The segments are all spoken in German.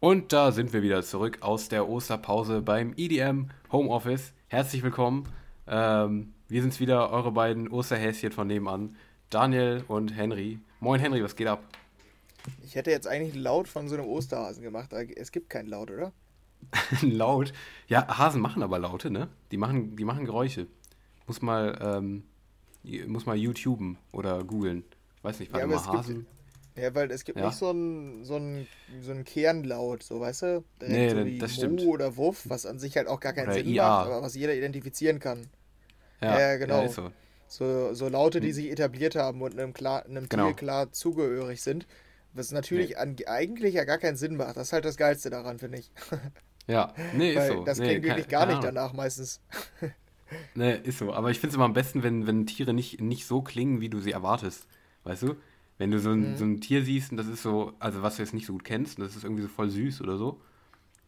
Und da sind wir wieder zurück aus der Osterpause beim EDM Homeoffice. Herzlich willkommen. Ähm, wir sind's wieder, eure beiden Osterhäschen von nebenan, Daniel und Henry. Moin Henry, was geht ab? Ich hätte jetzt eigentlich einen Laut von so einem Osterhasen gemacht, aber es gibt keinen Laut, oder? Laut? Ja, Hasen machen aber Laute, ne? Die machen, die machen Geräusche. Muss mal, ähm, muss mal YouTuben oder googeln. Weiß nicht, warte Ja, mal, es gibt, Hasen. Ja, weil es gibt Ja? nicht so einen so einen, so einen Kernlaut, so weißt du? Direkt Nee, so wie das Mu stimmt. oder Wuff, was an sich halt auch gar keinen Oder Sinn IA. macht, aber was jeder identifizieren kann. Ja, genau. ist so. So, so Laute, die sich etabliert haben und einem, klar, einem Hm. Genau. Tier klar zugehörig sind. Was natürlich an, eigentlich ja gar keinen Sinn macht. Das ist halt das Geilste daran, finde ich. Ja, nee, ist so. das nee, klingt wirklich gar nicht danach meistens. Nee, ist so. Aber ich finde es immer am besten, wenn, wenn Tiere nicht, nicht so klingen, wie du sie erwartest. Weißt du? Wenn du so ein, Mhm. so ein Tier siehst und das ist so, also was du jetzt nicht so gut kennst, und das ist irgendwie so voll süß oder so.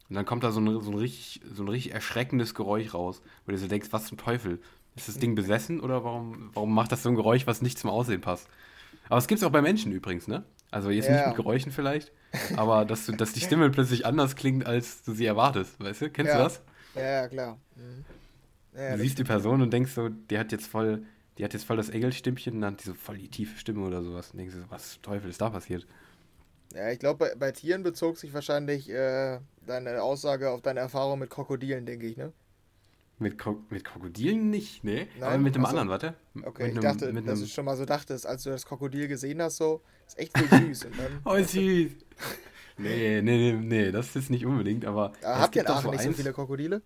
Und dann kommt da so ein, so ein, richtig, so ein richtig erschreckendes Geräusch raus, wo du so denkst, was zum Teufel? Ist das Ding besessen oder warum, warum macht das so ein Geräusch, was nicht zum Aussehen passt? Aber es gibt es auch bei Menschen übrigens, ne? Also jetzt nicht Ja. mit Geräuschen vielleicht, aber dass, du, dass die Stimme plötzlich anders klingt, als du sie erwartest, weißt du? Kennst du Ja. das? Ja, ja, klar. Mhm. Ja, Du siehst die Person und denkst so, die hat jetzt voll, die hat jetzt voll das Engelstimmchen und dann hat die so voll die tiefe Stimme oder sowas. Und denkst du so, was Teufel ist da passiert? Ja, ich glaube, bei, bei Tieren bezog sich wahrscheinlich äh, deine Aussage auf deine Erfahrung mit Krokodilen, denke ich, ne? Mit, Kro mit Krokodilen nicht, nee. aber mit dem Ach so. anderen, warte. Okay, mit ich einem- dachte, mit dass einem, du schon mal so dachtest, als du das Krokodil gesehen hast, so, ist echt so süß. Und dann, Oh, süß. Nee, nee, nee, nee, das ist nicht unbedingt, aber. Ah, es habt ihr in Aachen nicht so eins- viele Krokodile?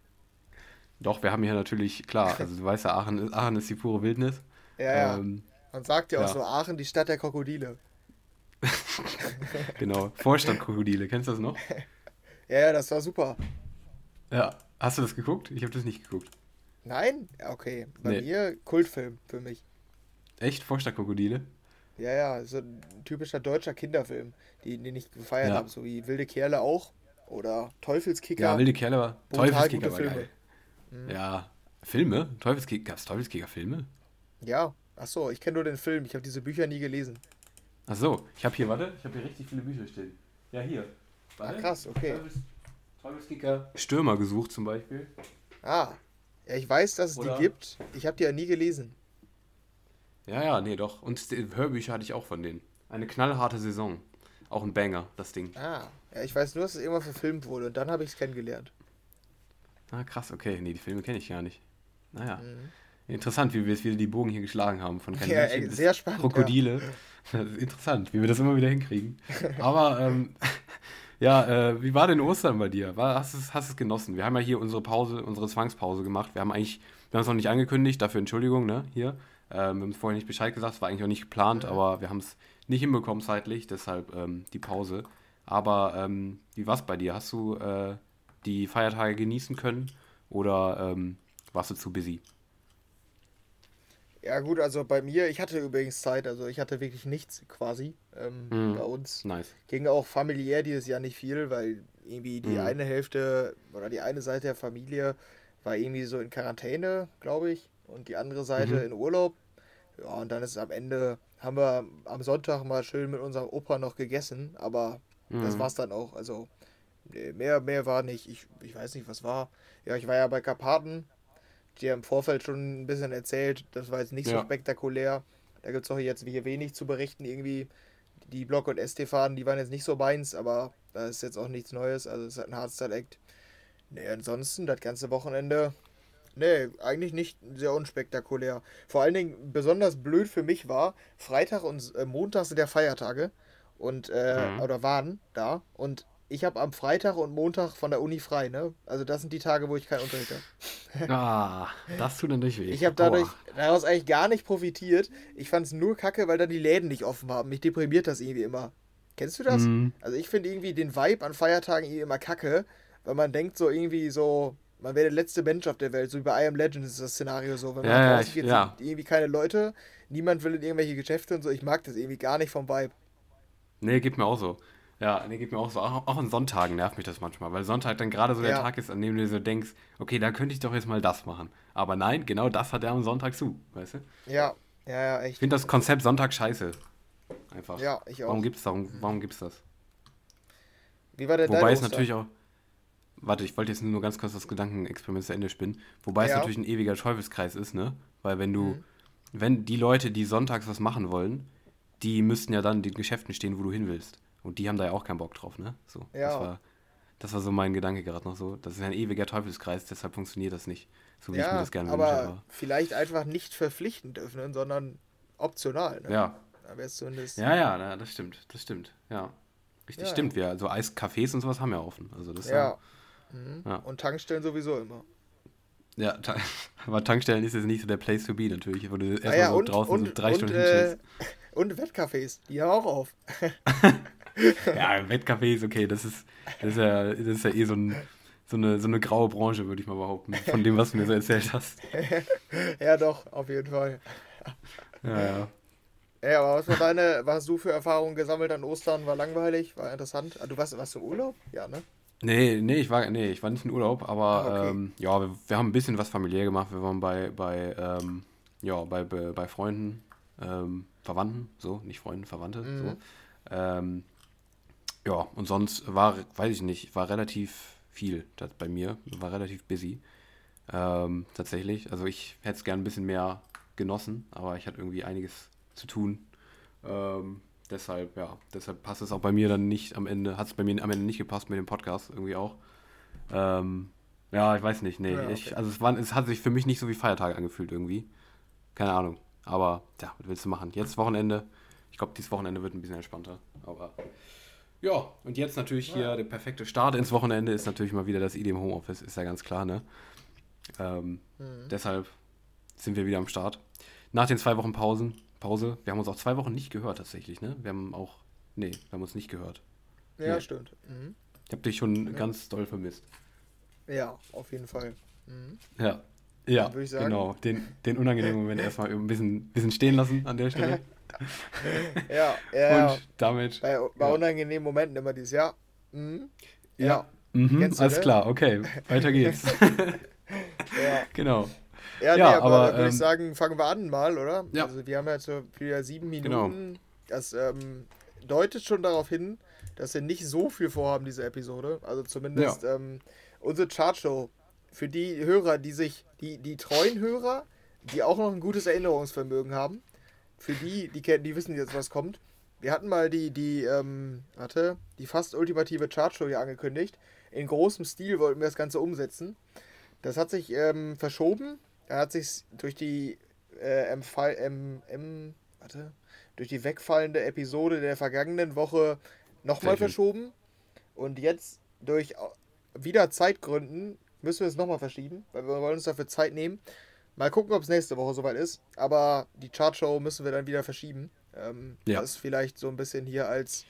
Doch, wir haben hier natürlich, klar, also du weißt ja, Aachen ist, Aachen ist die pure Wildnis. Ja, ja. Ähm, Man sagt ja auch ja. so, Aachen, die Stadt der Krokodile. genau, Vorstadtkrokodile, kennst du das noch? Ja, ja, das war super. Ja. Hast du das geguckt? Ich habe das nicht geguckt. Nein? Ja, Okay, bei Nee. mir Kultfilm für mich. Echt? Vorstadtkrokodile? Ja, ja, so ein typischer deutscher Kinderfilm, die, den ich gefeiert Ja. habe, so wie Wilde Kerle auch. Oder Teufelskicker. Ja, wilde Kerle war. Teufelskicker war Filme. Geil. Ja. Filme? Teufelskicker? Gab es Teufelskicker-Filme? Ja, achso, ich kenne nur den Film, ich habe diese Bücher nie gelesen. Ach so, ich habe hier, warte, ich habe hier richtig viele Bücher stehen. Ja, hier. Ah, krass, okay. Teufels, Teufelskicker. Stürmer gesucht zum Beispiel. Ah, ja, ich weiß, dass es Oder- die gibt. Ich habe die ja nie gelesen. Ja, ja, nee, doch. Und Hörbücher hatte ich auch von denen. Eine knallharte Saison. Auch ein Banger, das Ding. Ah, ja, ich weiß nur, dass es irgendwann verfilmt wurde und dann habe ich es kennengelernt. Ah, krass, okay. Nee, die Filme kenne ich gar nicht. Naja. Mhm. Interessant, wie wir jetzt wieder die Bogen hier geschlagen haben. Von Ja, Kaninchen ey, sehr spannend, Krokodile. Das ist interessant, wie wir das immer wieder hinkriegen. Aber, ähm, ja, äh, wie war denn Ostern bei dir? War, hast du es hast es genossen? Wir haben ja hier unsere Pause, unsere Zwangspause gemacht. Wir haben eigentlich, wir haben es noch nicht angekündigt, dafür Entschuldigung, ne, hier. Ähm, wir haben es vorher nicht Bescheid gesagt, es war eigentlich auch nicht geplant, aber wir haben es nicht hinbekommen zeitlich, deshalb ähm, die Pause. Aber ähm, wie war es bei dir? Hast du äh, die Feiertage genießen können oder ähm, warst du zu busy? Ja, gut, also bei mir, ich hatte übrigens Zeit, also ich hatte wirklich nichts quasi. Ähm, Mhm. Bei uns Nice. ging auch familiär dieses Jahr nicht viel, weil irgendwie die Mhm. eine Hälfte oder die eine Seite der Familie war irgendwie so in Quarantäne, glaube ich, und die andere Seite Mhm. in Urlaub. Ja, und dann ist am Ende, haben wir am Sonntag mal schön mit unserem Opa noch gegessen, aber das Mhm. war's dann auch. Also nee, mehr, mehr war nicht. Ich, ich weiß nicht, was war. Ja, ich war ja bei Karpaten. Die haben im Vorfeld schon ein bisschen erzählt. Das war jetzt nicht so Ja. spektakulär. Da gibt es auch jetzt hier wenig zu berichten. Irgendwie die Block- und ST-Faden, die waren jetzt nicht so meins, aber da ist jetzt auch nichts Neues. Also es ist halt ein Hardstyle-Act. Nee, ansonsten, das ganze Wochenende, nee, eigentlich nicht sehr unspektakulär. Vor allen Dingen besonders blöd für mich war, Freitag und äh, Montag sind ja Feiertage und äh, Mhm. oder waren da und ich habe am Freitag und Montag von der Uni frei, ne? Also das sind die Tage, wo ich keinen Unterricht habe. Ah, das tut natürlich weh. Ich habe dadurch Aua. daraus eigentlich gar nicht profitiert. Ich fand es nur kacke, weil dann die Läden nicht offen haben. Mich deprimiert das irgendwie immer. Kennst du das? Mhm. Also ich finde irgendwie den Vibe an Feiertagen irgendwie immer kacke, weil man denkt so irgendwie so, man wäre der letzte Mensch auf der Welt. So wie bei I Am Legend ist das Szenario so. Wenn man Ja, ja, rausgeht, ich- ja. sind irgendwie keine Leute, niemand will in irgendwelche Geschäfte und so. Ich mag das irgendwie gar nicht vom Vibe. Nee, geht mir auch so. Ja, nee, geht mir auch so. Auch, auch an Sonntagen nervt mich das manchmal, weil Sonntag dann gerade so der Ja. Tag ist, an dem du so denkst, okay, da könnte ich doch jetzt mal das machen. Aber nein, genau das hat er am Sonntag zu, weißt du? Ja, ja, ja, Ich echt. finde das Konzept Sonntag scheiße. Einfach. Ja, ich auch. Warum gibt's darum, warum gibt's das? Wie war denn Wobei es natürlich auch. Warte, ich wollte jetzt nur ganz kurz das Gedankenexperiment zu Ende spinnen. Wobei es Ja. natürlich ein ewiger Teufelskreis ist, ne? Weil wenn du, Mhm. wenn die Leute, die sonntags was machen wollen, die müssten ja dann in den Geschäften stehen, wo du hin willst. Und die haben da ja auch keinen Bock drauf, ne? So, das Ja. war, das war so mein Gedanke gerade noch so. Das ist ein ewiger Teufelskreis, deshalb funktioniert das nicht. So wie ich mir Ja, das gerne aber wünsche. Aber, vielleicht einfach nicht verpflichtend öffnen, sondern optional. Ne? ja. Da wäre es zumindest. Ja, ja, na, das stimmt, das stimmt, ja. Richtig, Ja, stimmt. Wir, also Eiscafés und sowas haben ja offen. Also das Ja. Mhm. Ja. Und Tankstellen sowieso immer. Ja, ta aber Tankstellen ist jetzt nicht so der Place to be natürlich, wo du erstmal Ah ja, so und, draußen und, so drei und, Stunden äh, hinchillst. und Wettcafés, die haben auch auf. Ja, Wettcafé ist okay, das ist, das ist ja, das ist ja eh so, ein, so, eine, so eine graue Branche, würde ich mal behaupten, von dem, was du mir so erzählt hast. ja, doch, auf jeden Fall. Ja, ja. Ja, aber was war deine, was hast du für Erfahrungen gesammelt an Ostern? War langweilig? War interessant? Ah, du warst, warst du im Urlaub? Ja, ne? Nee, nee, ich war, nee, ich war nicht in Urlaub, aber Ah, okay. ähm, ja, wir, wir haben ein bisschen was familiär gemacht. Wir waren bei, bei, ähm, ja, bei, bei, bei Freunden, ähm, Verwandten, so, nicht Freunden, Verwandte, Mhm. so. Ja, und sonst war, weiß ich nicht, war relativ viel das bei mir, war relativ busy. Ähm, tatsächlich. Also ich hätte es gern ein bisschen mehr genossen, aber ich hatte irgendwie einiges zu tun. Ähm, deshalb, ja, deshalb passt es auch bei mir dann nicht am Ende, hat es bei mir am Ende nicht gepasst mit dem Podcast irgendwie auch. Ähm, ja, ich weiß nicht, nee. Ja, ich, okay. also es, war, es hat sich für mich nicht so wie Feiertage angefühlt irgendwie. Keine Ahnung. Aber, ja, was willst du machen? Jetzt Wochenende. Ich glaube, dieses Wochenende wird ein bisschen entspannter. Aber ja, und jetzt natürlich hier der perfekte Start ins Wochenende ist natürlich mal wieder das IDM Homeoffice, ist ja ganz klar, ne? Ähm, Mhm. Deshalb sind wir wieder am Start. Nach den zwei Wochen Pausen, Pause, wir haben uns auch zwei Wochen nicht gehört tatsächlich, ne? Wir haben auch, nee, wir haben uns nicht gehört. Ja, Nee. stimmt. Mhm. Ich habe dich schon ganz doll vermisst. Ja, auf jeden Fall. Mhm. Ja. Ja, Würde ich sagen. genau. Den, den unangenehmen Moment erstmal ein bisschen, bisschen stehen lassen an der Stelle. Ja, ja, ja. Und damit. Bei, bei ja. unangenehmen Momenten immer dieses Jahr. Mhm. Ja. Mhm, Kennst du, alles ne? klar, okay. Weiter geht's. Ja, genau. ja, Ja, nee, aber, aber, würde ich ähm, sagen, fangen wir an mal, oder? Ja. Also wir haben jetzt so wieder sieben Genau. Minuten. Das ähm, deutet schon darauf hin, dass wir nicht so viel vorhaben, diese Episode. Also zumindest ähm, unsere Chartshow. Für die Hörer, die sich, die, die treuen Hörer, die auch noch ein gutes Erinnerungsvermögen haben, für die, die die wissen jetzt, was kommt. Wir hatten mal die, die, ähm, warte, die fast ultimative Chartshow hier angekündigt. In großem Stil wollten wir das Ganze umsetzen. Das hat sich ähm, verschoben. Er hat sich durch die äh, empfall, ähm, ähm, warte, durch die wegfallende Episode der vergangenen Woche nochmal verschoben. Und jetzt durch au- wieder Zeitgründen müssen wir es nochmal verschieben, weil wir wollen uns dafür Zeit nehmen. Mal gucken, ob es nächste Woche soweit ist. Aber die Chartshow müssen wir dann wieder verschieben. Ähm, Ja. Das ist vielleicht so ein bisschen hier als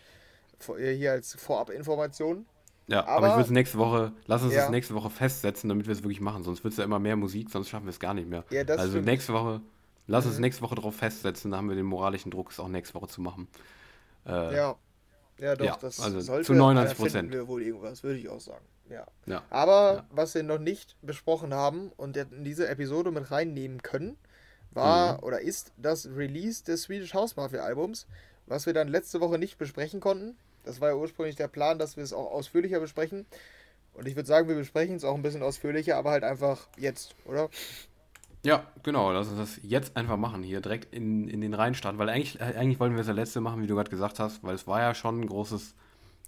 hier als Vorabinformation. Ja, aber, Aber- ich würde es nächste Woche, lass uns Ja. das nächste Woche festsetzen, damit wir es wirklich machen. Sonst wird es ja immer mehr Musik, sonst schaffen wir es gar nicht mehr. Ja, das also stimmt. nächste Woche, lass uns Mhm. nächste Woche darauf festsetzen, da haben wir den moralischen Druck, es auch nächste Woche zu machen. Äh, Ja. Ja, doch, ja, das also sollte. zu 99 da finden Prozent. wir wohl irgendwas, würde ich auch sagen. Ja. Ja. Aber Ja. was wir noch nicht besprochen haben und in diese Episode mit reinnehmen können, war Mhm. oder ist das Release des Swedish House Mafia Albums, was wir dann letzte Woche nicht besprechen konnten. Das war ja ursprünglich der Plan, dass wir es auch ausführlicher besprechen. Und ich würde sagen, wir besprechen es auch ein bisschen ausführlicher, aber halt einfach jetzt, oder? Ja, genau, lass uns das jetzt einfach machen, hier direkt in, in den Reihen starten, weil eigentlich, äh, eigentlich wollten wir es ja letzte machen, wie du gerade gesagt hast, weil es war ja schon ein großes,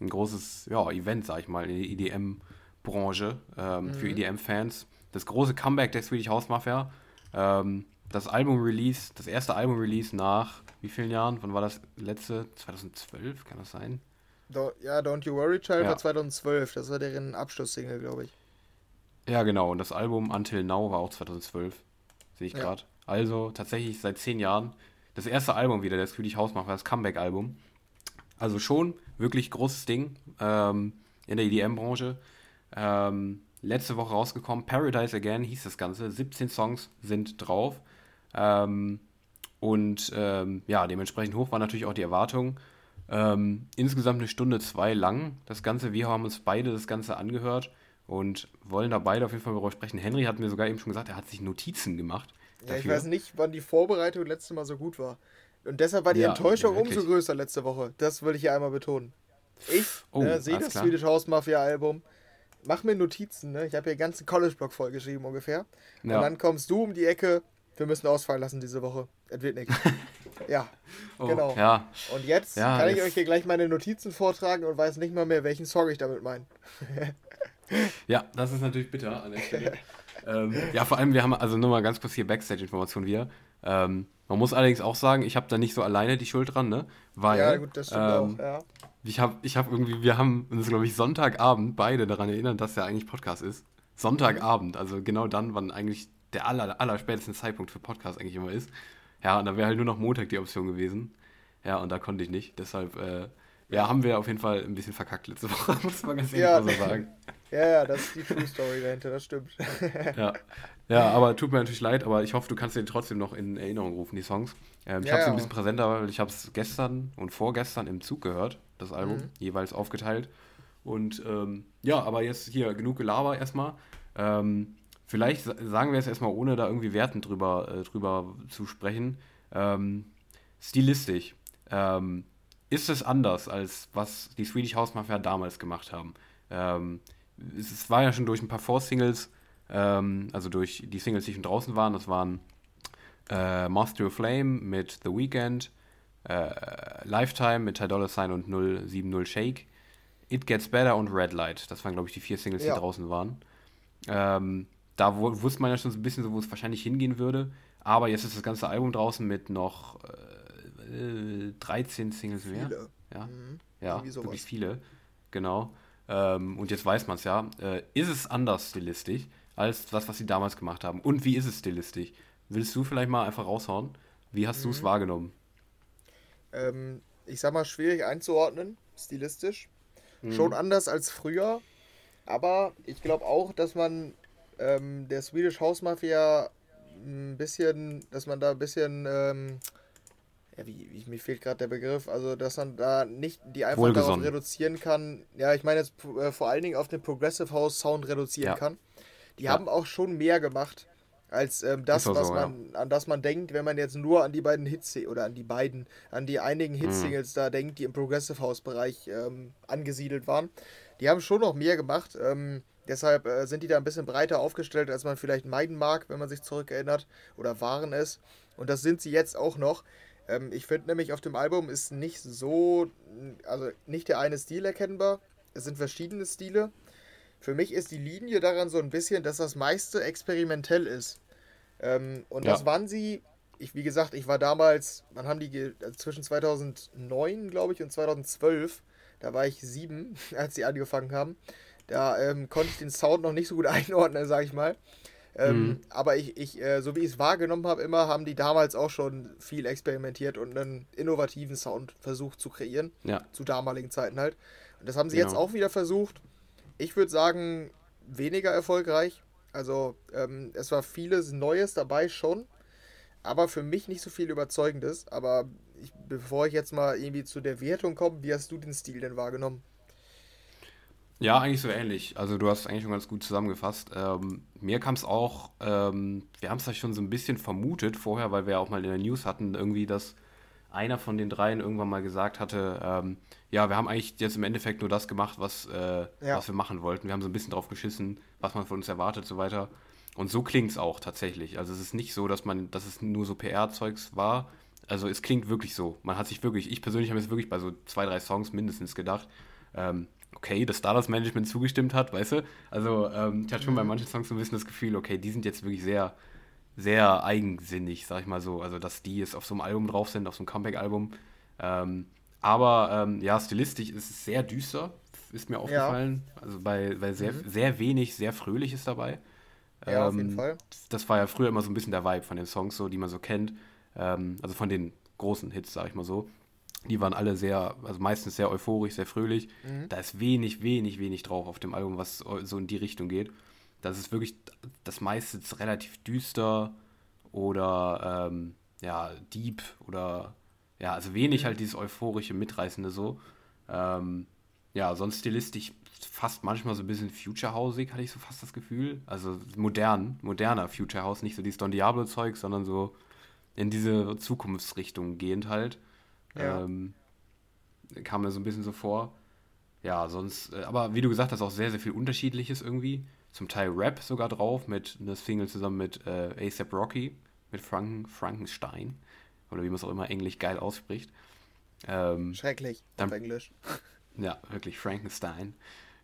ein großes ja, Event, sag ich mal, in der EDM-Branche, ähm, für EDM-Fans. Das große Comeback der Swedish House Mafia, ähm, das Album-Release, das erste Album-Release nach wie vielen Jahren? Wann war das letzte? 2012, kann das sein? Do, ja, Don't You Worry Child Ja. war 2012. Das war deren Abschlusssingle, glaube ich. Ja, genau. Und das Album Until Now war auch 2012. Sehe ich Ja. gerade. Also tatsächlich seit zehn Jahren das erste Album wieder, das Swedish House Mafia, das Comeback-Album. Also schon wirklich großes Ding ähm, in der EDM-Branche. Ähm, letzte Woche rausgekommen. Paradise Again hieß das Ganze. 17 Songs sind drauf. Ähm, und ähm, ja, dementsprechend hoch war natürlich auch die Erwartung. Ähm, insgesamt eine Stunde zwei lang. Das Ganze, wir haben uns beide das Ganze angehört und wollen da beide auf jeden Fall darüber sprechen. Henry hat mir sogar eben schon gesagt, er hat sich Notizen gemacht. Ja, ich weiß nicht, wann die Vorbereitung letzte Mal so gut war. Und deshalb war die Ja, Enttäuschung wirklich. umso größer letzte Woche. Das will ich hier einmal betonen. Ich oh, ne, sehe das klar. Swedish House Mafia Album, mach mir Notizen, ne? Ich habe hier den ganzen College-Block vollgeschrieben ungefähr. Ja. Und dann kommst du um die Ecke, wir müssen ausfallen lassen diese Woche. Es wird nichts. ja, oh, genau. Ja. Und jetzt ja, kann ich euch hier gleich meine Notizen vortragen und weiß nicht mal mehr, welchen Song ich damit meine. ja, das ist natürlich bitter an der Stelle. ähm, ja, vor allem, wir haben also nur mal ganz kurz hier Backstage-Informationen wieder. Ähm, man muss allerdings auch sagen, ich habe da nicht so alleine die Schuld dran, ne? Weil, ja, gut, das stimmt ähm, auch, ja. Ich habe ich hab irgendwie, wir haben uns, glaube ich, Sonntagabend beide daran erinnert, dass der eigentlich Podcast ist. Sonntagabend, also genau dann, wann eigentlich der aller, aller späteste Zeitpunkt für Podcast eigentlich immer ist. Ja, und da wäre halt nur noch Montag die Option gewesen. Ja, und da konnte ich nicht. Deshalb, äh, ja, haben wir auf jeden Fall ein bisschen verkackt letzte Woche, muss man ganz ehrlich ja. so sagen. Ja, ja, das ist die True Story dahinter, das stimmt. ja. ja, aber tut mir natürlich leid, aber ich hoffe, du kannst dir trotzdem noch in Erinnerung rufen, die Songs. Ähm, ich ja, habe es ja. ein bisschen präsenter, weil ich habe es gestern und vorgestern im Zug gehört, das Album, mhm. jeweils aufgeteilt. Und ähm, ja, aber jetzt hier genug Gelaber erstmal. Ähm, vielleicht sagen wir es erstmal, ohne da irgendwie Werten drüber, äh, drüber zu sprechen. Ähm, stilistisch. Ähm, ist es anders, als was die Swedish House Mafia damals gemacht haben? Ähm, es war ja schon durch ein paar Vorsingles, ähm, also durch die Singles, die schon draußen waren. Das waren äh, Moth to a Flame mit The Weeknd, äh, Lifetime mit Ty Dolla Sign und 070 Shake, It Gets Better und Red Light. Das waren, glaube ich, die vier Singles, ja. die draußen waren. Ähm, da wusste man ja schon so ein bisschen, so, wo es wahrscheinlich hingehen würde. Aber jetzt ist das ganze Album draußen mit noch äh, 13 Singles viele. mehr. Ja, mhm. ja wirklich viele. Genau. Ähm, und jetzt weiß man es ja. Äh, ist es anders stilistisch als das, was sie damals gemacht haben? Und wie ist es stilistisch? Willst du vielleicht mal einfach raushauen? Wie hast mhm. du es wahrgenommen? Ähm, ich sag mal, schwierig einzuordnen, stilistisch. Mhm. Schon anders als früher. Aber ich glaube auch, dass man ähm, der Swedish House Mafia ein bisschen, dass man da ein bisschen ähm, ja, wie, wie, mir fehlt gerade der Begriff, also dass man da nicht die einfach darauf reduzieren kann, ja, ich meine jetzt äh, vor allen Dingen auf den Progressive House Sound reduzieren ja. kann. Die ja. haben auch schon mehr gemacht als ähm, das, was so, man, ja. an das man denkt, wenn man jetzt nur an die beiden Hits oder an die beiden, an die einigen mhm. Hitsingles mhm. da denkt, die im Progressive House Bereich ähm, angesiedelt waren. Die haben schon noch mehr gemacht. Ähm, deshalb äh, sind die da ein bisschen breiter aufgestellt, als man vielleicht meiden mag, wenn man sich zurückerinnert oder waren es. Und das sind sie jetzt auch noch. Ähm, ich finde nämlich, auf dem Album ist nicht so, also nicht der eine Stil erkennbar. Es sind verschiedene Stile. Für mich ist die Linie daran so ein bisschen, dass das meiste experimentell ist. Ähm, und ja. das waren sie, ich, wie gesagt, ich war damals, wann haben die, also zwischen 2009, glaube ich, und 2012, da war ich sieben, als sie angefangen haben. Da ähm, konnte ich den Sound noch nicht so gut einordnen, sage ich mal. Ähm, mhm. Aber ich, ich äh, so wie ich es wahrgenommen habe, immer haben die damals auch schon viel experimentiert und einen innovativen Sound versucht zu kreieren. Ja. Zu damaligen Zeiten halt. Und das haben sie genau. jetzt auch wieder versucht. Ich würde sagen, weniger erfolgreich. Also ähm, es war vieles Neues dabei schon, aber für mich nicht so viel Überzeugendes. Aber ich, bevor ich jetzt mal irgendwie zu der Wertung komme, wie hast du den Stil denn wahrgenommen? Ja, eigentlich so ähnlich. Also du hast eigentlich schon ganz gut zusammengefasst. Ähm, mir kam es auch, ähm, wir haben es ja schon so ein bisschen vermutet vorher, weil wir ja auch mal in der News hatten, irgendwie, dass einer von den dreien irgendwann mal gesagt hatte, ähm, ja, wir haben eigentlich jetzt im Endeffekt nur das gemacht, was, äh, ja. was wir machen wollten. Wir haben so ein bisschen drauf geschissen, was man von uns erwartet und so weiter. Und so klingt es auch tatsächlich. Also es ist nicht so, dass man, dass es nur so PR-Zeugs war. Also es klingt wirklich so. Man hat sich wirklich, ich persönlich habe jetzt wirklich bei so zwei, drei Songs mindestens gedacht, ähm, okay, dass da das Management zugestimmt hat, weißt du? Also ähm, ich hatte schon mhm. bei manchen Songs so ein bisschen das Gefühl, okay, die sind jetzt wirklich sehr, sehr eigensinnig, sag ich mal so. Also dass die jetzt auf so einem Album drauf sind, auf so einem Comeback-Album. Ähm, aber ähm, ja, stilistisch ist es sehr düster, ist mir aufgefallen. Ja. Also bei, bei sehr, mhm. sehr wenig, sehr fröhlich ist dabei. Ja, auf jeden ähm, Fall. Das war ja früher immer so ein bisschen der Vibe von den Songs, so, die man so kennt. Ähm, also von den großen Hits, sag ich mal so. Die waren alle sehr, also meistens sehr euphorisch, sehr fröhlich. Mhm. Da ist wenig, wenig, wenig drauf auf dem Album, was so in die Richtung geht. Das ist wirklich das meiste ist relativ düster oder ähm, ja, deep oder ja, also wenig mhm. halt dieses euphorische, mitreißende so. Ähm, ja, sonst stilistisch fast manchmal so ein bisschen Future-Hausig, hatte ich so fast das Gefühl. Also modern, moderner Future House, nicht so dieses Don Diablo-Zeug, sondern so in diese Zukunftsrichtung gehend halt. Ja. Ähm, kam mir so ein bisschen so vor. ja, sonst, äh, aber wie du gesagt hast, auch sehr, sehr viel Unterschiedliches irgendwie. Zum Teil Rap sogar drauf, mit einer Single zusammen mit äh, ASAP Rocky, mit Franken, Frankenstein. Oder wie man es auch immer englisch geil ausspricht. Ähm, Schrecklich dann, auf Englisch. Ja, wirklich Frankenstein.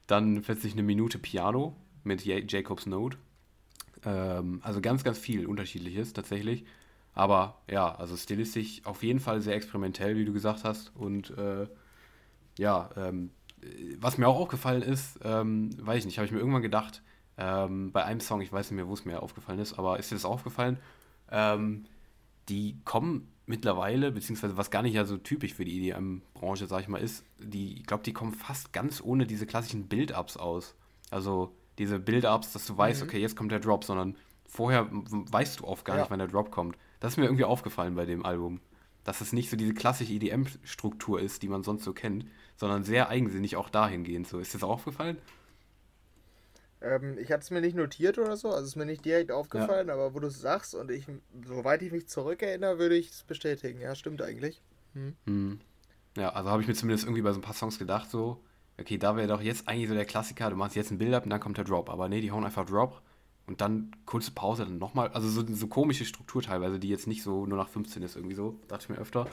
Dann plötzlich eine Minute Piano mit Jacobs Note. Ähm, also ganz, ganz viel Unterschiedliches tatsächlich. Aber ja, also stilistisch auf jeden Fall sehr experimentell, wie du gesagt hast. Und äh, ja, ähm, was mir auch aufgefallen ist, ähm, weiß ich nicht, habe ich mir irgendwann gedacht, ähm, bei einem Song, ich weiß nicht mehr, wo es mir aufgefallen ist, aber ist dir das aufgefallen? Ähm, die kommen mittlerweile, beziehungsweise was gar nicht ja so typisch für die EDM-Branche, sag ich mal, ist, die, ich glaube, die kommen fast ganz ohne diese klassischen Build-Ups aus. Also diese Build-Ups, dass du weißt, mhm. okay, jetzt kommt der Drop, sondern vorher weißt du oft gar ja. nicht, wann der Drop kommt. Das ist mir irgendwie aufgefallen bei dem Album. Dass es nicht so diese klassische EDM-Struktur ist, die man sonst so kennt, sondern sehr eigensinnig auch dahingehend. So, ist das aufgefallen? Ähm, ich hatte es mir nicht notiert oder so, also es ist mir nicht direkt aufgefallen, ja. aber wo du es sagst und ich, soweit ich mich zurückerinnere, würde ich es bestätigen. Ja, stimmt eigentlich. Hm. Hm. Ja, also habe ich mir zumindest irgendwie bei so ein paar Songs gedacht, so, okay, da wäre doch jetzt eigentlich so der Klassiker, du machst jetzt ein Bild ab und dann kommt der Drop. Aber nee, die hauen einfach Drop und dann kurze Pause, dann nochmal. Also so, so komische Struktur teilweise, die jetzt nicht so nur nach 15 ist, irgendwie so, dachte ich mir öfter.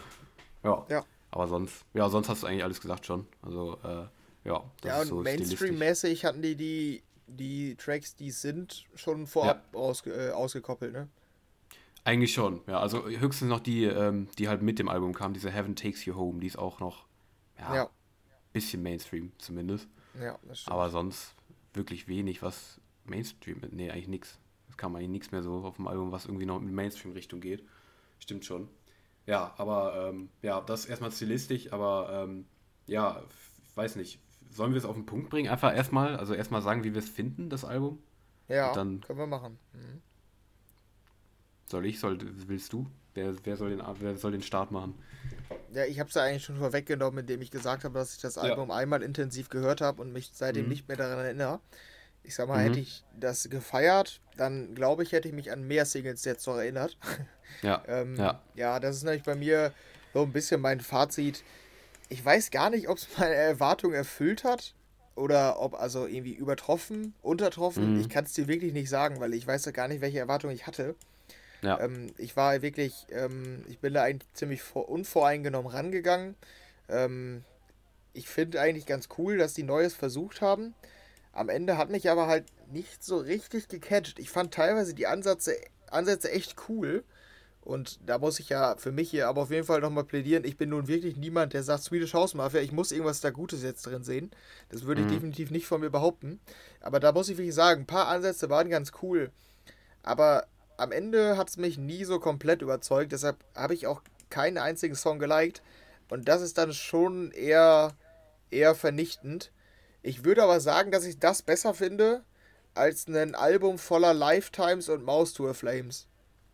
Ja. ja. Aber sonst, ja, sonst hast du eigentlich alles gesagt schon. Also, äh, ja. Das ja, und so Mainstream-mäßig hatten die, die die Tracks, die sind, schon vorab ja. ausge, äh, ausgekoppelt, ne? Eigentlich schon, ja. Also höchstens noch die, ähm, die halt mit dem Album kam, diese Heaven Takes You Home, die ist auch noch, ja, ja. bisschen Mainstream zumindest. Ja, das stimmt. Aber sonst wirklich wenig, was Mainstream, nee, eigentlich nichts. Es kam eigentlich nichts mehr so auf dem Album, was irgendwie noch in Mainstream-Richtung geht. Stimmt schon. Ja, aber ähm, ja, das erstmal stilistisch, aber ähm, ja, weiß nicht. Sollen wir es auf den Punkt bringen? Einfach erstmal, also erstmal sagen, wie wir es finden, das Album. Ja, dann können wir machen. Mhm. Soll ich, soll, willst du? Wer, wer, soll den, wer soll den Start machen? Ja, ich habe es ja eigentlich schon vorweggenommen, indem ich gesagt habe, dass ich das Album ja. einmal intensiv gehört habe und mich seitdem mhm. nicht mehr daran erinnere. Ich sag mal, mhm. hätte ich das gefeiert, dann glaube ich, hätte ich mich an mehr Singles jetzt noch erinnert. Ja. ähm, ja. ja, das ist natürlich bei mir so ein bisschen mein Fazit. Ich weiß gar nicht, ob es meine Erwartung erfüllt hat oder ob also irgendwie übertroffen, untertroffen. Mhm. Ich kann es dir wirklich nicht sagen, weil ich weiß ja gar nicht, welche Erwartung ich hatte. Ja. Ähm, ich war wirklich, ähm, ich bin da eigentlich ziemlich unvoreingenommen rangegangen. Ähm, ich finde eigentlich ganz cool, dass die Neues versucht haben. Am Ende hat mich aber halt nicht so richtig gecatcht. Ich fand teilweise die Ansätze, Ansätze echt cool. Und da muss ich ja für mich hier aber auf jeden Fall nochmal plädieren. Ich bin nun wirklich niemand, der sagt Swedish House Mafia, ich muss irgendwas da Gutes jetzt drin sehen. Das würde ich mhm. definitiv nicht von mir behaupten. Aber da muss ich wirklich sagen, ein paar Ansätze waren ganz cool. Aber am Ende hat es mich nie so komplett überzeugt. Deshalb habe ich auch keinen einzigen Song geliked. Und das ist dann schon eher, eher vernichtend. Ich würde aber sagen, dass ich das besser finde als ein Album voller Lifetimes und Mouse Tour Flames.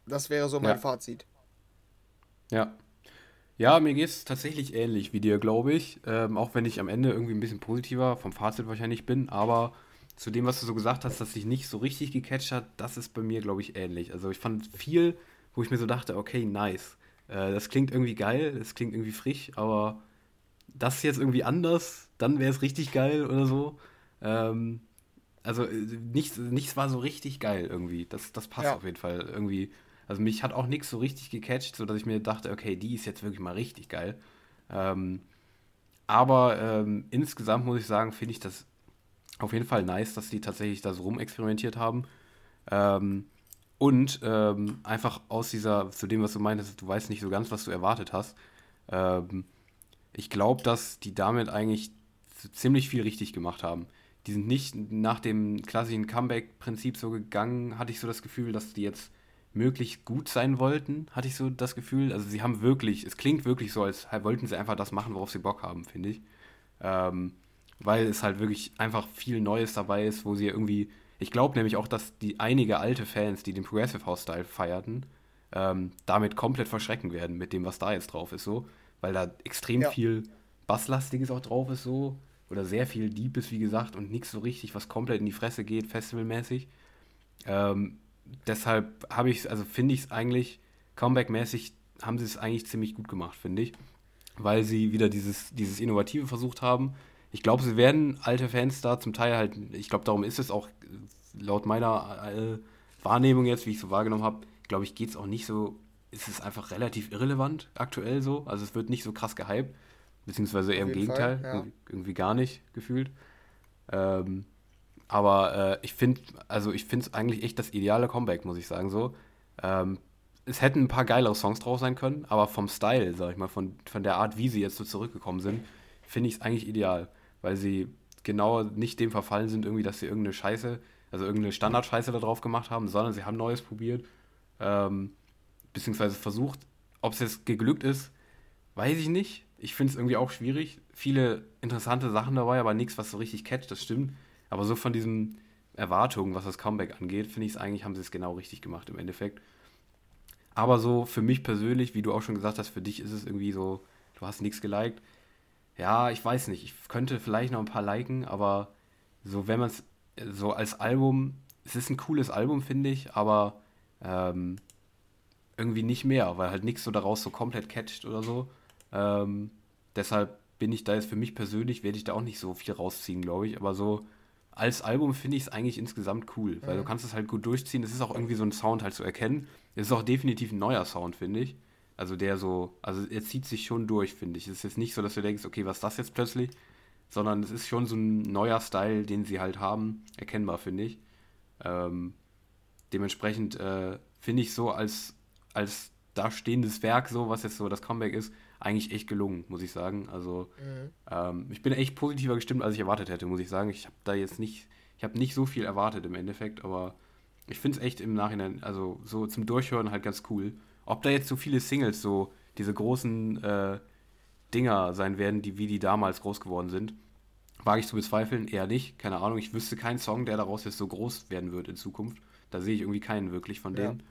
Das wäre so mein ja. Fazit. Ja. Ja, mir geht es tatsächlich ähnlich wie dir, glaube ich. Ähm, auch wenn ich am Ende irgendwie ein bisschen positiver vom Fazit wahrscheinlich bin. Aber zu dem, was du so gesagt hast, dass sich nicht so richtig gecatcht hat, das ist bei mir, glaube ich, ähnlich. Also ich fand viel, wo ich mir so dachte, okay, nice. Äh, das klingt irgendwie geil, das klingt irgendwie frisch, aber das jetzt irgendwie anders, dann wäre es richtig geil oder so. Ähm, also äh, nichts, nichts war so richtig geil irgendwie. Das, das passt ja. auf jeden Fall irgendwie. Also mich hat auch nichts so richtig gecatcht, sodass ich mir dachte, okay, die ist jetzt wirklich mal richtig geil. Ähm, aber ähm, insgesamt muss ich sagen, finde ich das auf jeden Fall nice, dass die tatsächlich da so rumexperimentiert haben. Ähm, und ähm, einfach aus dieser, zu dem, was du meintest, du weißt nicht so ganz, was du erwartet hast. Ähm, ich glaube, dass die damit eigentlich ziemlich viel richtig gemacht haben. Die sind nicht nach dem klassischen Comeback-Prinzip so gegangen, hatte ich so das Gefühl, dass die jetzt möglichst gut sein wollten, hatte ich so das Gefühl. Also sie haben wirklich, es klingt wirklich so, als wollten sie einfach das machen, worauf sie Bock haben, finde ich. Ähm, weil es halt wirklich einfach viel Neues dabei ist, wo sie irgendwie, ich glaube nämlich auch, dass die einige alte Fans, die den Progressive House Style feierten, ähm, damit komplett verschrecken werden mit dem, was da jetzt drauf ist, so weil da extrem ja. viel Basslastiges auch drauf ist so oder sehr viel Deepes, wie gesagt, und nichts so richtig, was komplett in die Fresse geht, festivalmäßig. Ähm, deshalb habe ich also finde ich es eigentlich, Comeback-mäßig haben sie es eigentlich ziemlich gut gemacht, finde ich. Weil sie wieder dieses, dieses Innovative versucht haben. ich glaube, sie werden alte Fans da zum Teil halt, ich glaube, darum ist es auch laut meiner äh, Wahrnehmung jetzt, wie ich so wahrgenommen habe, glaube ich, geht es auch nicht so, ist es einfach relativ irrelevant aktuell so. Also es wird nicht so krass gehypt, beziehungsweise eher im Gegenteil, Fall, ja. irgendwie gar nicht gefühlt. Ähm, aber äh, ich finde, also ich finde es eigentlich echt das ideale Comeback, muss ich sagen so. Ähm, es hätten ein paar geilere Songs drauf sein können, aber vom Style, sag ich mal, von, von der Art, wie sie jetzt so zurückgekommen sind, finde ich es eigentlich ideal, weil sie genau nicht dem verfallen sind, irgendwie, dass sie irgendeine Scheiße, also irgendeine Standardscheiße da drauf gemacht haben, sondern sie haben Neues probiert, ähm, beziehungsweise versucht. Ob es jetzt geglückt ist, weiß ich nicht. Ich finde es irgendwie auch schwierig. Viele interessante Sachen dabei, aber nichts, was so richtig catcht, das stimmt. Aber so von diesen Erwartungen, was das Comeback angeht, finde ich es eigentlich, haben sie es genau richtig gemacht im Endeffekt. Aber so für mich persönlich, wie du auch schon gesagt hast, für dich ist es irgendwie so, du hast nichts geliked. Ja, ich weiß nicht. Ich könnte vielleicht noch ein paar liken, aber so, wenn man es so als Album, es ist ein cooles Album, finde ich, aber ähm, irgendwie nicht mehr, weil halt nichts so daraus so komplett catcht oder so. Ähm, deshalb bin ich da jetzt für mich persönlich, werde ich da auch nicht so viel rausziehen, glaube ich. Aber so als Album finde ich es eigentlich insgesamt cool, weil mhm. du kannst es halt gut durchziehen. Es ist auch irgendwie so ein Sound halt zu erkennen. Es ist auch definitiv ein neuer Sound, finde ich. Also der so, also er zieht sich schon durch, finde ich. Es ist jetzt nicht so, dass du denkst, okay, was ist das jetzt plötzlich? Sondern es ist schon so ein neuer Style, den sie halt haben, erkennbar, finde ich. Ähm, dementsprechend äh, finde ich so als, als dastehendes Werk, so was jetzt so das Comeback ist, eigentlich echt gelungen, muss ich sagen. Also mhm. ähm, ich bin echt positiver gestimmt, als ich erwartet hätte, muss ich sagen. Ich habe da jetzt nicht, ich habe nicht so viel erwartet im Endeffekt, aber ich finde es echt im Nachhinein, also so zum Durchhören halt ganz cool. Ob da jetzt so viele Singles, so diese großen äh, Dinger sein werden, die wie die damals groß geworden sind, wage ich zu bezweifeln, eher nicht. Keine Ahnung, ich wüsste keinen Song, der daraus jetzt so groß werden wird in Zukunft. Da sehe ich irgendwie keinen wirklich von denen. Ja.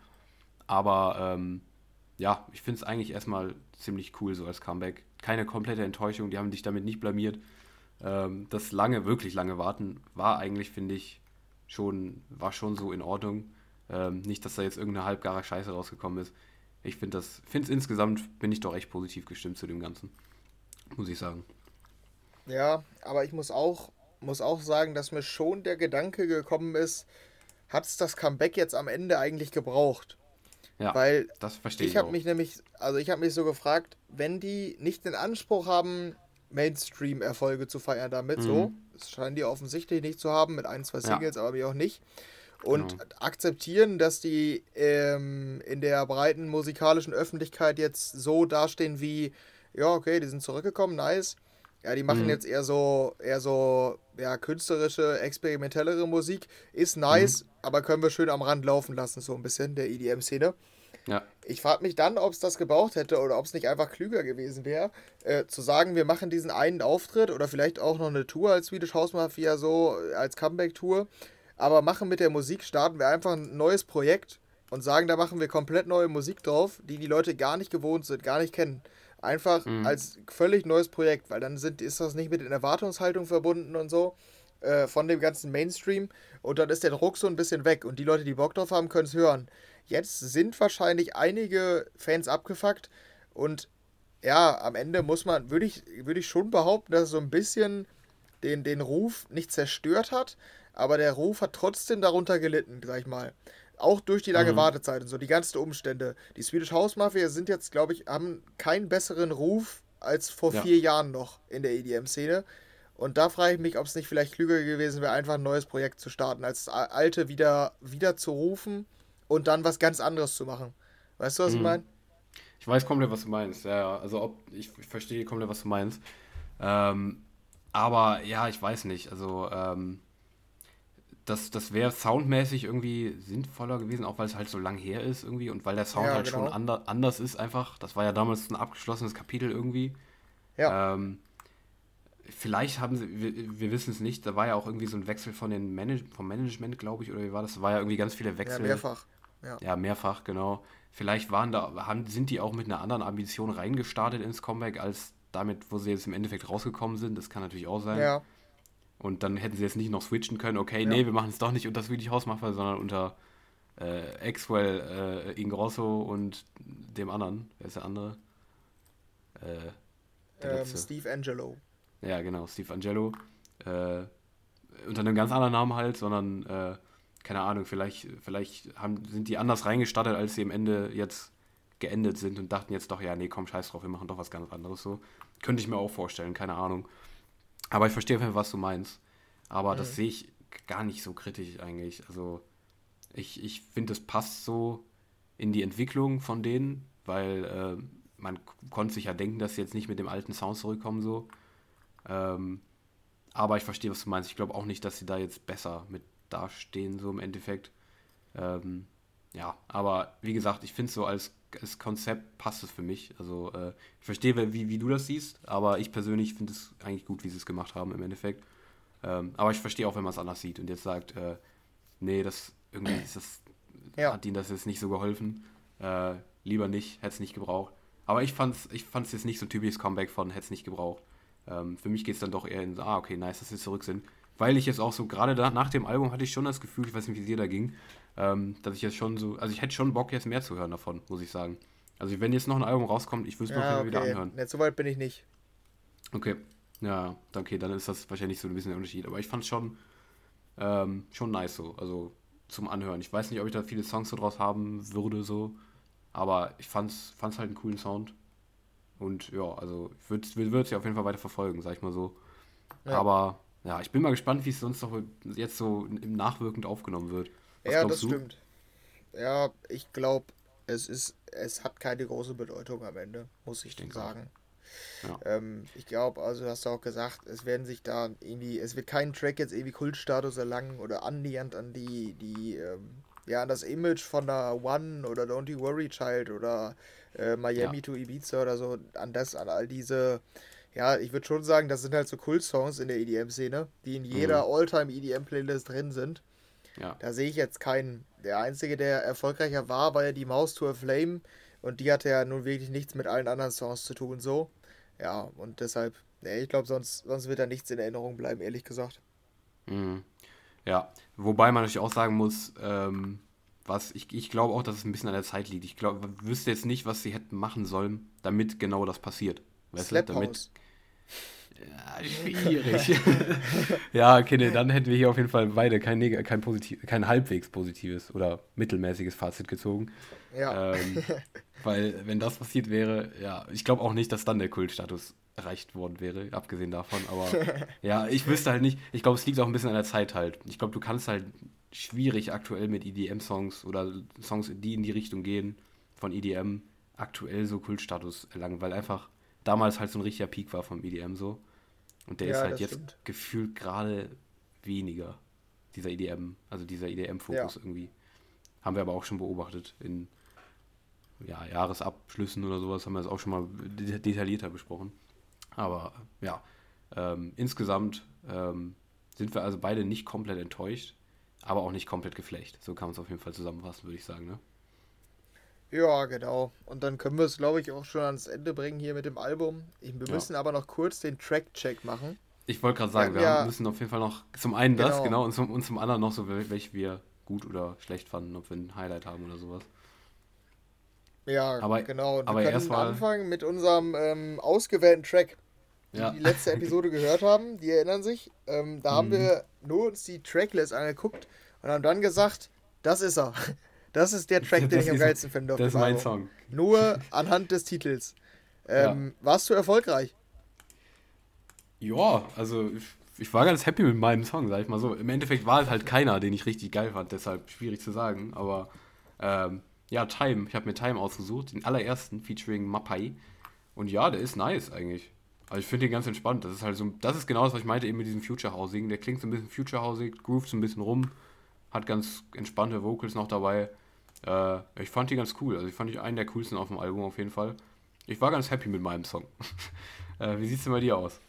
Aber ähm, ja, ich finde es eigentlich erstmal ziemlich cool so als Comeback. Keine komplette Enttäuschung, die haben dich damit nicht blamiert. Ähm, das lange, wirklich lange Warten war eigentlich, finde ich, schon, war schon so in Ordnung. Ähm, nicht, dass da jetzt irgendeine halbgare Scheiße rausgekommen ist. Ich finde das, finde es insgesamt, bin ich doch echt positiv gestimmt zu dem Ganzen. Muss ich sagen. Ja, aber ich muss auch, muss auch sagen, dass mir schon der Gedanke gekommen ist, hat es das Comeback jetzt am Ende eigentlich gebraucht? Ja, Weil das verstehe ich. Ich habe mich nämlich, also ich habe mich so gefragt, wenn die nicht den Anspruch haben, Mainstream-Erfolge zu feiern damit, mhm. so, das scheinen die offensichtlich nicht zu haben, mit ein, zwei Singles, ja. aber mir auch nicht. Und genau. akzeptieren, dass die ähm, in der breiten musikalischen Öffentlichkeit jetzt so dastehen wie, ja, okay, die sind zurückgekommen, nice. Ja, die machen mhm. jetzt eher so, eher so, ja, künstlerische, experimentellere Musik. Ist nice, mhm. Aber können wir schön am Rand laufen lassen, so ein bisschen, der EDM-Szene. Ja. Ich frage mich dann, ob es das gebraucht hätte oder ob es nicht einfach klüger gewesen wäre, äh, zu sagen, wir machen diesen einen Auftritt oder vielleicht auch noch eine Tour als Swedish House Mafia, so als Comeback-Tour, aber machen mit der Musik, starten wir einfach ein neues Projekt und sagen, da machen wir komplett neue Musik drauf, die die Leute gar nicht gewohnt sind, gar nicht kennen. Einfach mhm. als völlig neues Projekt, weil dann sind, ist das nicht mit den Erwartungshaltungen verbunden und so äh, von dem ganzen Mainstream und dann ist der Druck so ein bisschen weg und die Leute, die Bock drauf haben, können es hören. Jetzt sind wahrscheinlich einige Fans abgefuckt und ja, am Ende muss man, würde ich, würd ich schon behaupten, dass es so ein bisschen den, den Ruf nicht zerstört hat, aber der Ruf hat trotzdem darunter gelitten, sag ich mal. Auch durch die lange mhm. Wartezeit und so, die ganzen Umstände. Die Swedish House Mafia sind jetzt, glaube ich, haben keinen besseren Ruf als vor ja. vier Jahren noch in der EDM-Szene. Und da frage ich mich, ob es nicht vielleicht klüger gewesen wäre, einfach ein neues Projekt zu starten, als das alte wieder, wieder zu rufen und dann was ganz anderes zu machen. Weißt du, was mhm. ich meine? Ich weiß komplett, was du meinst. Ja, also ob, ich, ich verstehe komplett, was du meinst. Ähm, aber ja, ich weiß nicht. Also ähm, das, das wäre soundmäßig irgendwie sinnvoller gewesen, auch weil es halt so lang her ist irgendwie und weil der Sound ja, halt genau. schon ander, anders ist einfach. Das war ja damals ein abgeschlossenes Kapitel irgendwie. Ja. Ähm, vielleicht haben sie, wir, wir wissen es nicht, da war ja auch irgendwie so ein Wechsel von den Manage vom Management, glaube ich, oder wie war das? Da war ja irgendwie ganz viele Wechsel. Ja, mehrfach. Ja, ja mehrfach, genau. Vielleicht waren da, haben, sind die auch mit einer anderen Ambition reingestartet ins Comeback, als damit, wo sie jetzt im Endeffekt rausgekommen sind. Das kann natürlich auch sein. Ja. Und dann hätten sie jetzt nicht noch switchen können, okay, ja. nee, wir machen es doch nicht unter Swedish Mafia, sondern unter äh, Axwell, äh, Ingrosso und dem anderen. Wer ist der andere? Äh, der ähm, Steve Angelo. Ja, genau, Steve Angelo. Äh, unter einem ganz anderen Namen halt, sondern, äh, keine Ahnung, vielleicht, vielleicht haben, sind die anders reingestattet, als sie am Ende jetzt geendet sind und dachten jetzt doch, ja, nee, komm, scheiß drauf, wir machen doch was ganz anderes so. Könnte ich mir auch vorstellen, keine Ahnung. Aber ich verstehe, was du meinst. Aber mhm. das sehe ich gar nicht so kritisch eigentlich. Also ich, ich finde, es passt so in die Entwicklung von denen, weil äh, man konnte sich ja denken, dass sie jetzt nicht mit dem alten Sound zurückkommen so. Ähm, aber ich verstehe, was du meinst. Ich glaube auch nicht, dass sie da jetzt besser mit dastehen, so im Endeffekt. Ähm, ja, aber wie gesagt, ich finde es so als, als Konzept passt es für mich. Also äh, ich verstehe, wie, wie du das siehst, aber ich persönlich finde es eigentlich gut, wie sie es gemacht haben im Endeffekt. Ähm, aber ich verstehe auch, wenn man es anders sieht und jetzt sagt, äh, nee, das irgendwie ist das, ja. hat ihnen das jetzt nicht so geholfen. Äh, lieber nicht, hätte es nicht gebraucht. Aber ich fand es ich fand's jetzt nicht so ein typisches Comeback von hätte es nicht gebraucht. Ähm, für mich geht es dann doch eher in, ah, okay, nice, dass sie zurück sind. Weil ich jetzt auch so, gerade nach dem Album hatte ich schon das Gefühl, ich weiß nicht, wie es dir da ging, ähm, dass ich jetzt schon so, also ich hätte schon Bock, jetzt mehr zu hören davon, muss ich sagen. Also wenn jetzt noch ein Album rauskommt, ich würde es ja, mir okay. wieder anhören. Nicht so weit bin ich nicht. Okay. Ja, okay, dann ist das wahrscheinlich so ein bisschen der Unterschied. Aber ich fand es schon, ähm, schon nice so. Also zum Anhören. Ich weiß nicht, ob ich da viele Songs so draus haben würde, so. Aber ich fand's, fand's halt einen coolen Sound. Und ja, also ich würde es ja auf jeden Fall weiter verfolgen, sag ich mal so. Ja. Aber ja, ich bin mal gespannt, wie es sonst noch jetzt so im Nachwirkend aufgenommen wird. Was ja, das du? stimmt. Ja, ich glaube, es ist, es hat keine große Bedeutung am Ende, muss ich, ich sagen. Ja. Ähm, ich glaube, also hast du auch gesagt, es werden sich da irgendwie, es wird kein Track jetzt irgendwie Kultstatus erlangen oder annähernd an die, die, ähm, ja, an das Image von der One oder Don't You Worry Child oder äh, Miami ja. to Ibiza oder so, an das, an all diese, ja, ich würde schon sagen, das sind halt so Kult-Songs in der EDM-Szene, die in jeder mhm. All-Time-EDM-Playlist drin sind. Ja. Da sehe ich jetzt keinen. Der einzige, der erfolgreicher war, war ja die Maus to a Flame und die hatte ja nun wirklich nichts mit allen anderen Songs zu tun, so. Ja, und deshalb, nee, ich glaube, sonst, sonst wird da nichts in Erinnerung bleiben, ehrlich gesagt. Mhm. Ja, wobei man natürlich auch sagen muss, ähm, was ich, ich glaube auch, dass es ein bisschen an der Zeit liegt. Ich glaube, wüsste jetzt nicht, was sie hätten machen sollen, damit genau das passiert. Weißt du, damit. Ja, schwierig. ja, okay, nee, dann hätten wir hier auf jeden Fall beide kein, kein, positiv, kein halbwegs positives oder mittelmäßiges Fazit gezogen. Ja. Ähm, weil, wenn das passiert wäre, ja, ich glaube auch nicht, dass dann der Kultstatus erreicht worden wäre, abgesehen davon. Aber ja, ich wüsste halt nicht, ich glaube, es liegt auch ein bisschen an der Zeit halt. Ich glaube, du kannst halt schwierig aktuell mit EDM-Songs oder Songs, die in die Richtung gehen, von EDM aktuell so Kultstatus erlangen, weil einfach damals halt so ein richtiger Peak war vom EDM so. Und der ja, ist halt jetzt stimmt. gefühlt gerade weniger, dieser EDM, also dieser EDM-Fokus ja. irgendwie. Haben wir aber auch schon beobachtet in ja, Jahresabschlüssen oder sowas, haben wir das auch schon mal detaillierter besprochen. Aber ja, ähm, insgesamt ähm, sind wir also beide nicht komplett enttäuscht, aber auch nicht komplett geflecht. So kann man es auf jeden Fall zusammenfassen, würde ich sagen. Ne? Ja, genau. Und dann können wir es, glaube ich, auch schon ans Ende bringen hier mit dem Album. Wir müssen ja. aber noch kurz den Track-Check machen. Ich wollte gerade sagen, ja, wir ja, müssen auf jeden Fall noch zum einen das, genau, genau und, zum, und zum anderen noch so, welche wir gut oder schlecht fanden, ob wir ein Highlight haben oder sowas. Ja, aber, genau. Und aber wir können anfangen mit unserem ähm, ausgewählten Track die ja. die letzte Episode gehört haben, die erinnern sich. Ähm, da mhm. haben wir nur uns die Tracklist angeguckt und haben dann gesagt, das ist er. Das ist der Track, den ich am geilsten finde. das ist mein Song. Nur anhand des Titels. Ähm, ja. Warst du erfolgreich? Ja, also ich, ich, war ganz happy mit meinem Song, sag ich mal so. Im Endeffekt war es halt keiner, den ich richtig geil fand, deshalb schwierig zu sagen. Aber ähm, ja, Time. Ich habe mir Time ausgesucht, den allerersten featuring Mapai. Und ja, der ist nice eigentlich. Also ich finde den ganz entspannt. Das ist halt so, das ist genau das, was ich meinte eben mit diesem Future Housing. Der klingt so ein bisschen Future Housing, groovt so ein bisschen rum, hat ganz entspannte Vocals noch dabei. Äh, ich fand die ganz cool. Also ich fand die einen der coolsten auf dem Album auf jeden Fall. Ich war ganz happy mit meinem Song. äh, wie sieht's denn bei dir aus?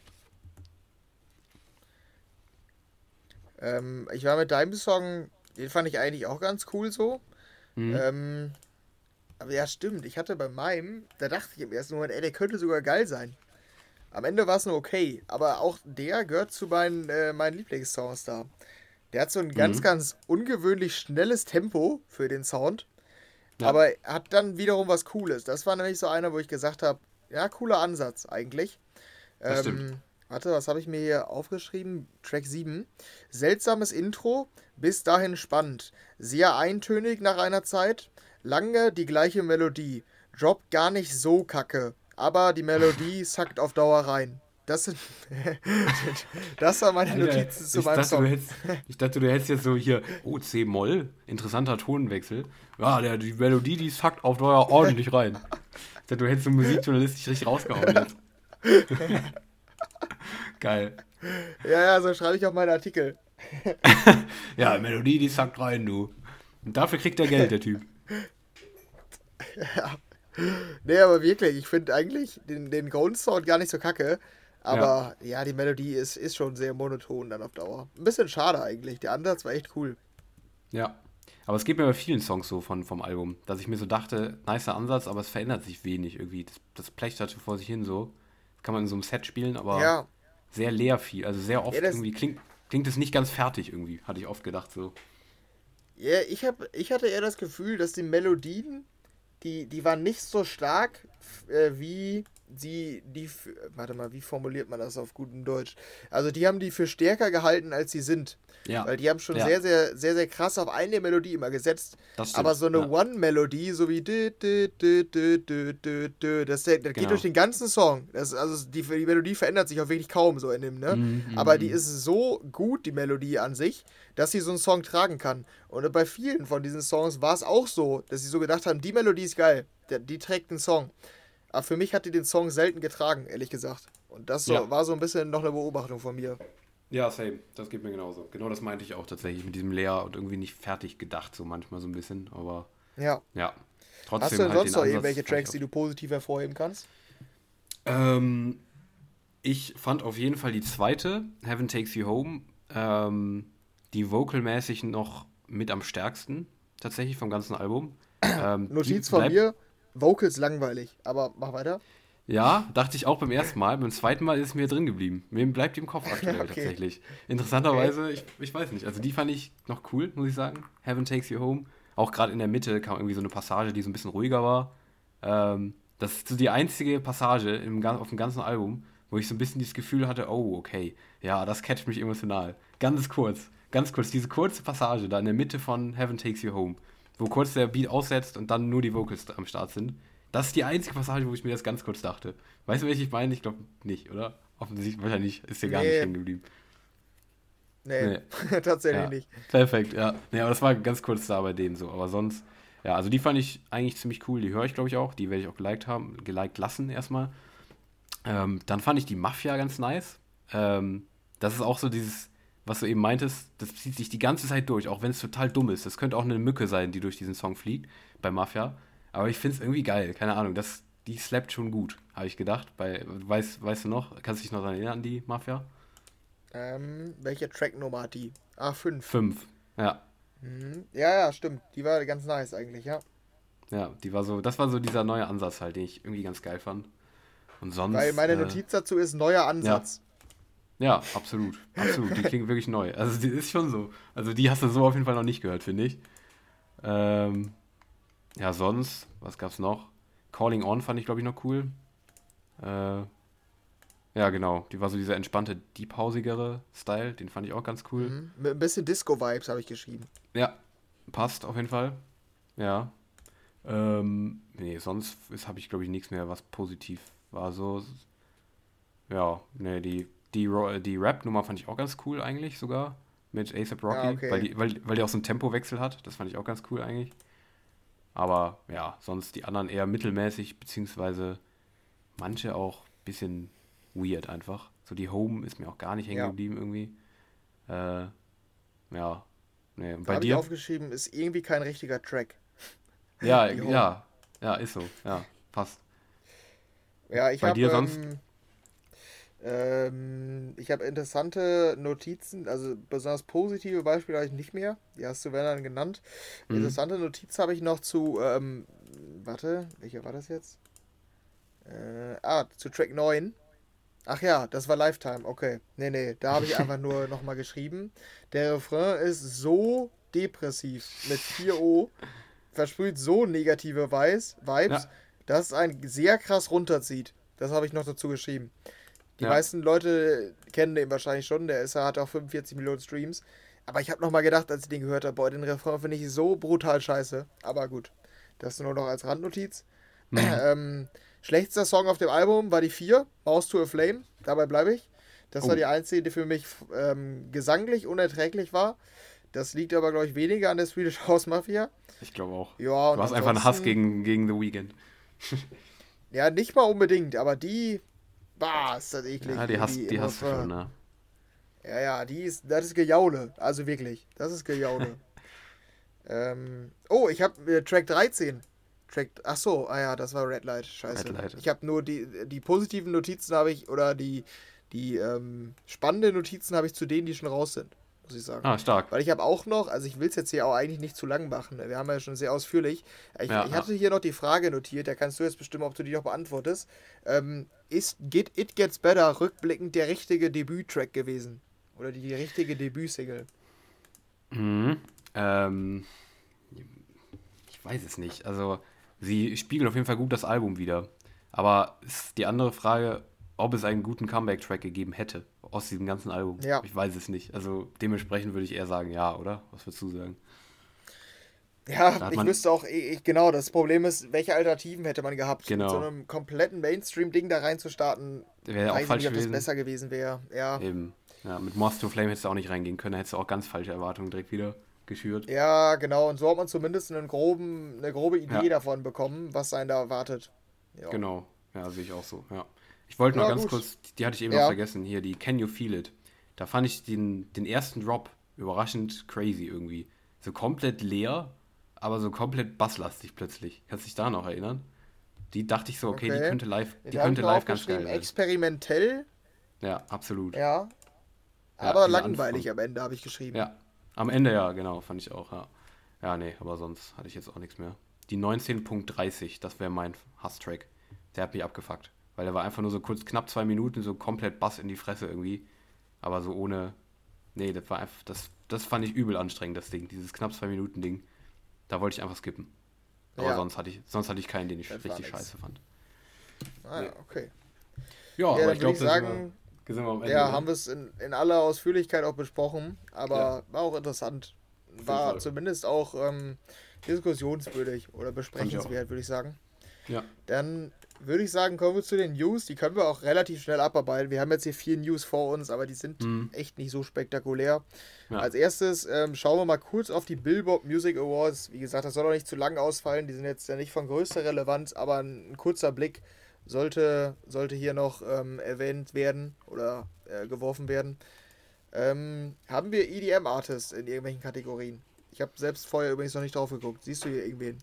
Ähm, ich war mit deinem Song, den fand ich eigentlich auch ganz cool so. Mhm. Ähm, aber ja, stimmt. Ich hatte bei meinem, da dachte ich im ersten Moment, ey, der könnte sogar geil sein. Am Ende war es nur okay, aber auch der gehört zu meinen, äh, meinen Lieblingssongs da. Der hat so ein mhm. ganz, ganz ungewöhnlich schnelles Tempo für den Sound, ja. aber hat dann wiederum was Cooles. Das war nämlich so einer, wo ich gesagt habe, ja, cooler Ansatz eigentlich. Ähm, Warte, was habe ich mir hier aufgeschrieben? Track 7. Seltsames Intro, bis dahin spannend. Sehr eintönig nach einer Zeit. Lange die gleiche Melodie. Droppt gar nicht so kacke. Aber die Melodie sackt auf Dauer rein. Das sind. das waren meine Notizen zu meinem Song. Hättest, ich dachte, du hättest jetzt so hier, oh, C-Moll, interessanter Tonwechsel. Ja, der, die Melodie, die sackt auf Dauer ordentlich rein. Ich dachte, du hättest so musikjournalistisch richtig rausgehauen jetzt. Geil. Ja, ja, so schreibe ich auch meine Artikel. ja, Melodie, die sackt rein, du. Und dafür kriegt er Geld, der Typ. Ja. Nee, aber wirklich, ich finde eigentlich den, den Golden Sound gar nicht so kacke. Aber ja, ja die Melodie ist, ist schon sehr monoton dann auf Dauer. Ein bisschen schade eigentlich. Der Ansatz war echt cool. Ja. Aber es geht mir bei vielen Songs so von, vom Album, dass ich mir so dachte, nicer Ansatz, aber es verändert sich wenig irgendwie. Das, das plächterte vor sich hin so. Das kann man in so einem Set spielen, aber ja. sehr leer viel. Also sehr oft ja, irgendwie klingt, klingt es nicht ganz fertig irgendwie, hatte ich oft gedacht so. Ja, ich, hab, ich hatte eher das Gefühl, dass die Melodien, die, die waren nicht so stark äh, wie sie die, warte mal, wie formuliert man das auf gutem Deutsch? Also die haben die für stärker gehalten, als sie sind. Ja. Weil die haben schon ja. sehr, sehr, sehr, sehr krass auf eine Melodie immer gesetzt. Aber so eine ja. One-Melodie, so wie dü, dü, dü, dü, dü, dü, dü, das, das genau. geht durch den ganzen Song. Das, also die, die Melodie verändert sich auch wirklich kaum so in dem, ne? Mhm, Aber die mhm. ist so gut, die Melodie an sich, dass sie so einen Song tragen kann. Und bei vielen von diesen Songs war es auch so, dass sie so gedacht haben, die Melodie ist geil, die, die trägt den Song. Aber für mich hat die den Song selten getragen, ehrlich gesagt. Und das so, ja. war so ein bisschen noch eine Beobachtung von mir. Ja, same. Das geht mir genauso. Genau das meinte ich auch tatsächlich mit diesem leer und irgendwie nicht fertig gedacht, so manchmal so ein bisschen. Aber ja. Ja. Trotzdem Hast du denn halt sonst noch irgendwelche Tracks, die du positiv hervorheben kannst? Ähm, ich fand auf jeden Fall die zweite, Heaven Takes You Home, ähm, die vocalmäßig noch mit am stärksten, tatsächlich vom ganzen Album. Ähm, Notiz von mir, Vocals langweilig, aber mach weiter. Ja, dachte ich auch beim ersten Mal. Beim zweiten Mal ist es mir drin geblieben. Mir bleibt die im Kopf aktuell okay. tatsächlich. Interessanterweise, okay. ich, ich weiß nicht. Also die fand ich noch cool, muss ich sagen. Heaven Takes You Home. Auch gerade in der Mitte kam irgendwie so eine Passage, die so ein bisschen ruhiger war. Ähm, das ist so die einzige Passage im, auf dem ganzen Album, wo ich so ein bisschen dieses Gefühl hatte, oh, okay, ja, das catcht mich emotional. Ganz kurz, ganz kurz, diese kurze Passage da in der Mitte von Heaven Takes You Home wo kurz der Beat aussetzt und dann nur die Vocals am Start sind. Das ist die einzige Passage, wo ich mir das ganz kurz dachte. Weißt du, welche ich meine? Ich glaube nicht, oder? Offensichtlich, wahrscheinlich ist dir gar nee. nicht hängen geblieben. Nee, nee. tatsächlich ja. nicht. Perfekt, ja. Nee, aber das war ganz kurz da bei denen so. Aber sonst, ja, also die fand ich eigentlich ziemlich cool. Die höre ich, glaube ich, auch. Die werde ich auch geliked haben, geliked lassen erstmal. Ähm, dann fand ich die Mafia ganz nice. Ähm, das ist auch so dieses, was du eben meintest, das zieht sich die ganze Zeit durch, auch wenn es total dumm ist. Das könnte auch eine Mücke sein, die durch diesen Song fliegt, bei Mafia. Aber ich finde es irgendwie geil, keine Ahnung, das, die slappt schon gut, habe ich gedacht. Bei, weißt, weißt du noch, kannst du dich noch daran erinnern, die Mafia? Ähm, welche Tracknummer hat die? Ah, 5. 5, ja. Mhm. Ja, ja, stimmt. Die war ganz nice eigentlich, ja. Ja, die war so, das war so dieser neue Ansatz halt, den ich irgendwie ganz geil fand. Und sonst. Weil meine Notiz äh, dazu ist neuer Ansatz. Ja. Ja, absolut. Absolut. Die klingt wirklich neu. Also die ist schon so. Also die hast du so auf jeden Fall noch nicht gehört, finde ich. Ähm, ja, sonst, was gab's noch? Calling On fand ich, glaube ich, noch cool. Äh, ja, genau. Die war so dieser entspannte, deephausigere Style. Den fand ich auch ganz cool. Mhm. Mit ein bisschen Disco-Vibes habe ich geschrieben. Ja, passt auf jeden Fall. Ja. Ähm, nee, sonst habe ich, glaube ich, nichts mehr, was positiv war. So, ja, nee, die die, die Rap-Nummer fand ich auch ganz cool eigentlich sogar. Mit ASAP Rocky, ah, okay. weil, die, weil, weil die auch so einen Tempowechsel hat. Das fand ich auch ganz cool eigentlich. Aber ja, sonst die anderen eher mittelmäßig, beziehungsweise manche auch ein bisschen weird einfach. So die Home ist mir auch gar nicht hängen geblieben ja. irgendwie. Äh, ja. Nee. Bei dir? Ich aufgeschrieben, ist irgendwie kein richtiger Track. Ja, ja. Ja, ist so. Ja, passt. Ja, ich habe. Ähm, ähm, ich habe interessante Notizen, also besonders positive Beispiele habe ich nicht mehr. Die hast du Werner genannt. Mhm. Interessante Notizen habe ich noch zu, ähm, warte, welcher war das jetzt? Äh, ah, zu Track 9. Ach ja, das war Lifetime, okay. Nee, nee, da habe ich einfach nur nochmal geschrieben. Der Refrain ist so depressiv mit 4O, versprüht so negative Vibes, ja. dass es einen sehr krass runterzieht. Das habe ich noch dazu geschrieben. Die Ja. meisten Leute kennen den wahrscheinlich schon, der ist, hat auch 45 Millionen Streams. Aber ich habe nochmal gedacht, als ich den gehört habe, boah, den Refrain finde ich so brutal scheiße. Aber gut, das nur noch als Randnotiz. Mhm. Ähm, schlechtester Song auf dem Album war die 4, Mouse to a Flame. Dabei bleibe ich. Das Oh. war die einzige, die für mich ähm, gesanglich unerträglich war. Das liegt aber, glaube ich, weniger an der Swedish House Mafia. Ich glaube auch. Ja, Du hast einfach einen Hass gegen, gegen The Weeknd. Ja, nicht mal unbedingt, aber die. Bah, ist das eklig. Ja, die hast, die hast du schon, ne? Ja, ja, die ist. Das ist Gejaule. Also wirklich. Das ist Gejaule. ähm, oh, ich habe äh, Track 13. Track. Ach so, ah ja, das war Red Light. Scheiße. Red Light. Ich habe nur die, die positiven Notizen habe ich, oder die, die ähm, spannenden Notizen habe ich zu denen, die schon raus sind, muss ich sagen. Ah, stark. Weil ich habe auch noch, also ich will es jetzt hier auch eigentlich nicht zu lang machen. ne? Wir haben ja schon sehr ausführlich. Ich, Ja, ich ja. hatte hier noch die Frage notiert, da kannst du jetzt bestimmen, ob du die noch beantwortest. Ähm, ist Get It Gets Better rückblickend der richtige Debüttrack gewesen? Oder die, die richtige Debütsingle? Mhm. Ähm, ich weiß es nicht. Also, sie spiegeln auf jeden Fall gut das Album wieder. Aber ist die andere Frage, ob es einen guten Comeback-Track gegeben hätte aus diesem ganzen Album. Ja. Ich weiß es nicht. Also, dementsprechend würde ich eher sagen, ja, oder? Was würdest du sagen? Ja, ich wüsste auch, ich, genau, das Problem ist, welche Alternativen hätte man gehabt? Genau. Mit so einem kompletten Mainstream-Ding da reinzustarten, Wäre auch falsch nicht, ob das gewesen. besser gewesen wäre. Ja. Eben. Ja, mit Moth to Flame hättest du auch nicht reingehen können. Da hättest du auch ganz falsche Erwartungen direkt wieder geschürt. Ja, genau. Und so hat man zumindest einen groben, eine grobe Idee Ja. davon bekommen, was einen da erwartet. Ja. Genau, ja, sehe ich auch so. Ja. Ich wollte noch ganz gut. kurz, die hatte ich eben Ja. noch vergessen, hier, die Can You Feel It. Da fand ich den, den ersten Drop überraschend crazy irgendwie. So komplett leer, aber so komplett basslastig plötzlich. Kannst du dich da noch erinnern? Die dachte ich so, okay, die Okay. könnte live, die haben könnte live ganz geil werden. experimentell, Ja, absolut. ja. Ja, aber dieser langweilig Anfang. am Ende, habe ich geschrieben. Ja, am Ende ja, genau, fand ich auch, ja. Ja, nee, aber sonst hatte ich jetzt auch nichts mehr. Die 19.30, das wäre mein Hasstrack. Der hat mich abgefuckt. Weil der war einfach nur so kurz, knapp zwei Minuten, so komplett Bass in die Fresse irgendwie. Aber so ohne. Nee, das war einfach. Das, das fand ich übel anstrengend, das Ding. Dieses knapp zwei Minuten Ding. Da wollte ich einfach skippen. Aber Ja. sonst hatte ich, sonst hatte ich keinen, den ich Das richtig scheiße fand. Ah, ja, okay. Ja, Ja, aber dann ich würde glaube, sagen, sind wir am Ende. ja, ne? haben wir es in, in aller Ausführlichkeit auch besprochen, aber war auch interessant. War zumindest auch ähm, diskussionswürdig oder besprechenswert, würde ich sagen. Ja, Dann würde ich sagen, kommen wir zu den News. Die können wir auch relativ schnell abarbeiten. Wir haben jetzt hier vier News vor uns, aber die sind Mhm. echt nicht so spektakulär. Ja. Als erstes ähm, schauen wir mal kurz auf die Billboard Music Awards. Wie gesagt, das soll auch nicht zu lang ausfallen. Die sind jetzt ja nicht von größter Relevanz, aber ein, ein kurzer Blick sollte, sollte hier noch ähm, erwähnt werden oder äh, geworfen werden. Ähm, haben wir EDM-Artists in irgendwelchen Kategorien? Ich habe selbst vorher übrigens noch nicht drauf geguckt. Siehst du hier irgendwen?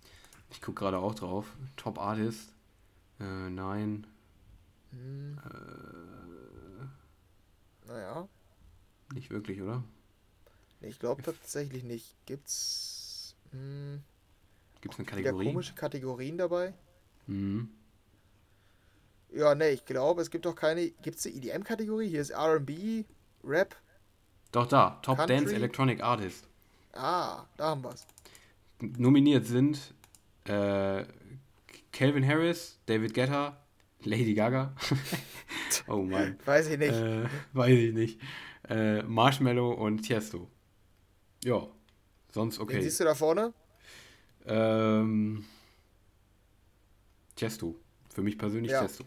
ich gucke gerade auch drauf. Top Artist. Äh, nein. Hm, naja. Nicht wirklich, oder? Ich glaube tatsächlich nicht. Gibt's hm, Gibt es eine Kategorie? komische Kategorien dabei? Mhm. Ja, nee, ich glaube, es gibt doch keine. Gibt's eine EDM-Kategorie? Hier ist RB, Rap. Doch da, Top Country? Dance Electronic Artist. Ah, da haben wir's. Nominiert sind äh, Calvin Harris, David Guetta, Lady Gaga. oh Mann. Weiß ich nicht. Äh, weiß ich nicht. Äh, Marshmallow und Tiesto. Ja, sonst okay. siehst du da vorne? Ähm, Tiesto. Für mich persönlich Ja. Tiesto.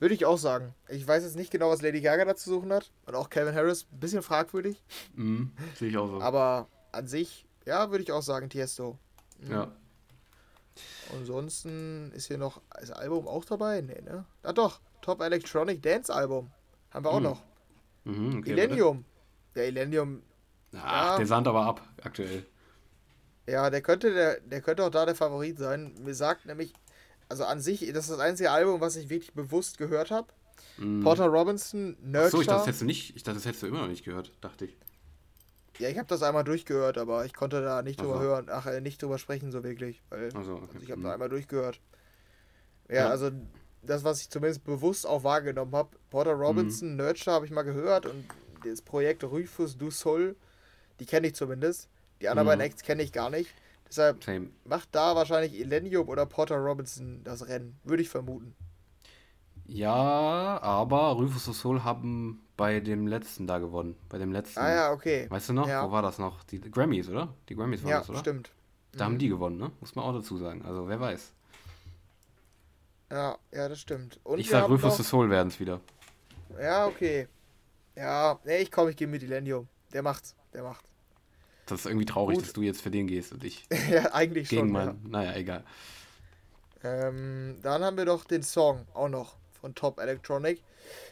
Würde ich auch sagen. Ich weiß jetzt nicht genau, was Lady Gaga da zu suchen hat. Und auch Calvin Harris, ein bisschen fragwürdig. Mhm, sehe ich auch so. Aber an sich, ja, würde ich auch sagen, Tiesto. Mhm. ja. Ansonsten ist hier noch das Album auch dabei? Nee, ne? Ah doch, Top Electronic Dance Album. Haben wir auch Hm. noch. Mhm, okay, Millennium. Der Millennium, warte. Ach, Ja. der sandt aber ab, aktuell. ja, der könnte, der, der könnte auch da der Favorit sein. Mir sagt nämlich, also an sich, das ist das einzige Album, was ich wirklich bewusst gehört habe. Mhm. Porter Robinson, Nurture. Achso, ich dachte, das hättest du nicht. Ich dachte, das hättest du immer noch nicht gehört, dachte ich. Ja, ich habe das einmal durchgehört, aber ich konnte da nicht drüber Ach so. hören, ach, äh, nicht drüber sprechen so wirklich, weil Also, okay. also ich habe Mhm. da einmal durchgehört. Ja, Ja. also das, was ich zumindest bewusst auch wahrgenommen habe, Porter Mhm. Robinson, Nurture habe ich mal gehört und das Projekt Rufus du Sol, die kenne ich zumindest. Die anderen Mhm. beiden Acts kenne ich gar nicht. Deshalb Same. macht da wahrscheinlich Elenium oder Porter Robinson das Rennen, würde ich vermuten. Ja, aber Rufus du Soul haben bei dem letzten da gewonnen. Bei dem letzten. Ah ja, okay. Weißt du noch? Ja. Wo war das noch? Die Grammys, oder? Die Grammys waren Ja, das, oder? stimmt. Da haben die gewonnen, ne? Muss man auch dazu sagen. Also wer weiß. Ja, ja, das stimmt. Und ich sag Rufus du Soul werden es wieder. Ja, okay. Ja, nee, ich komm, ich gehe mit Elenio. Der macht's, der macht. Das ist irgendwie traurig, Gut. dass du jetzt für den gehst und ich ja, eigentlich gegen schon. meinen. Naja, egal. Ja. Ähm, dann haben wir doch den Song auch noch von Top Electronic.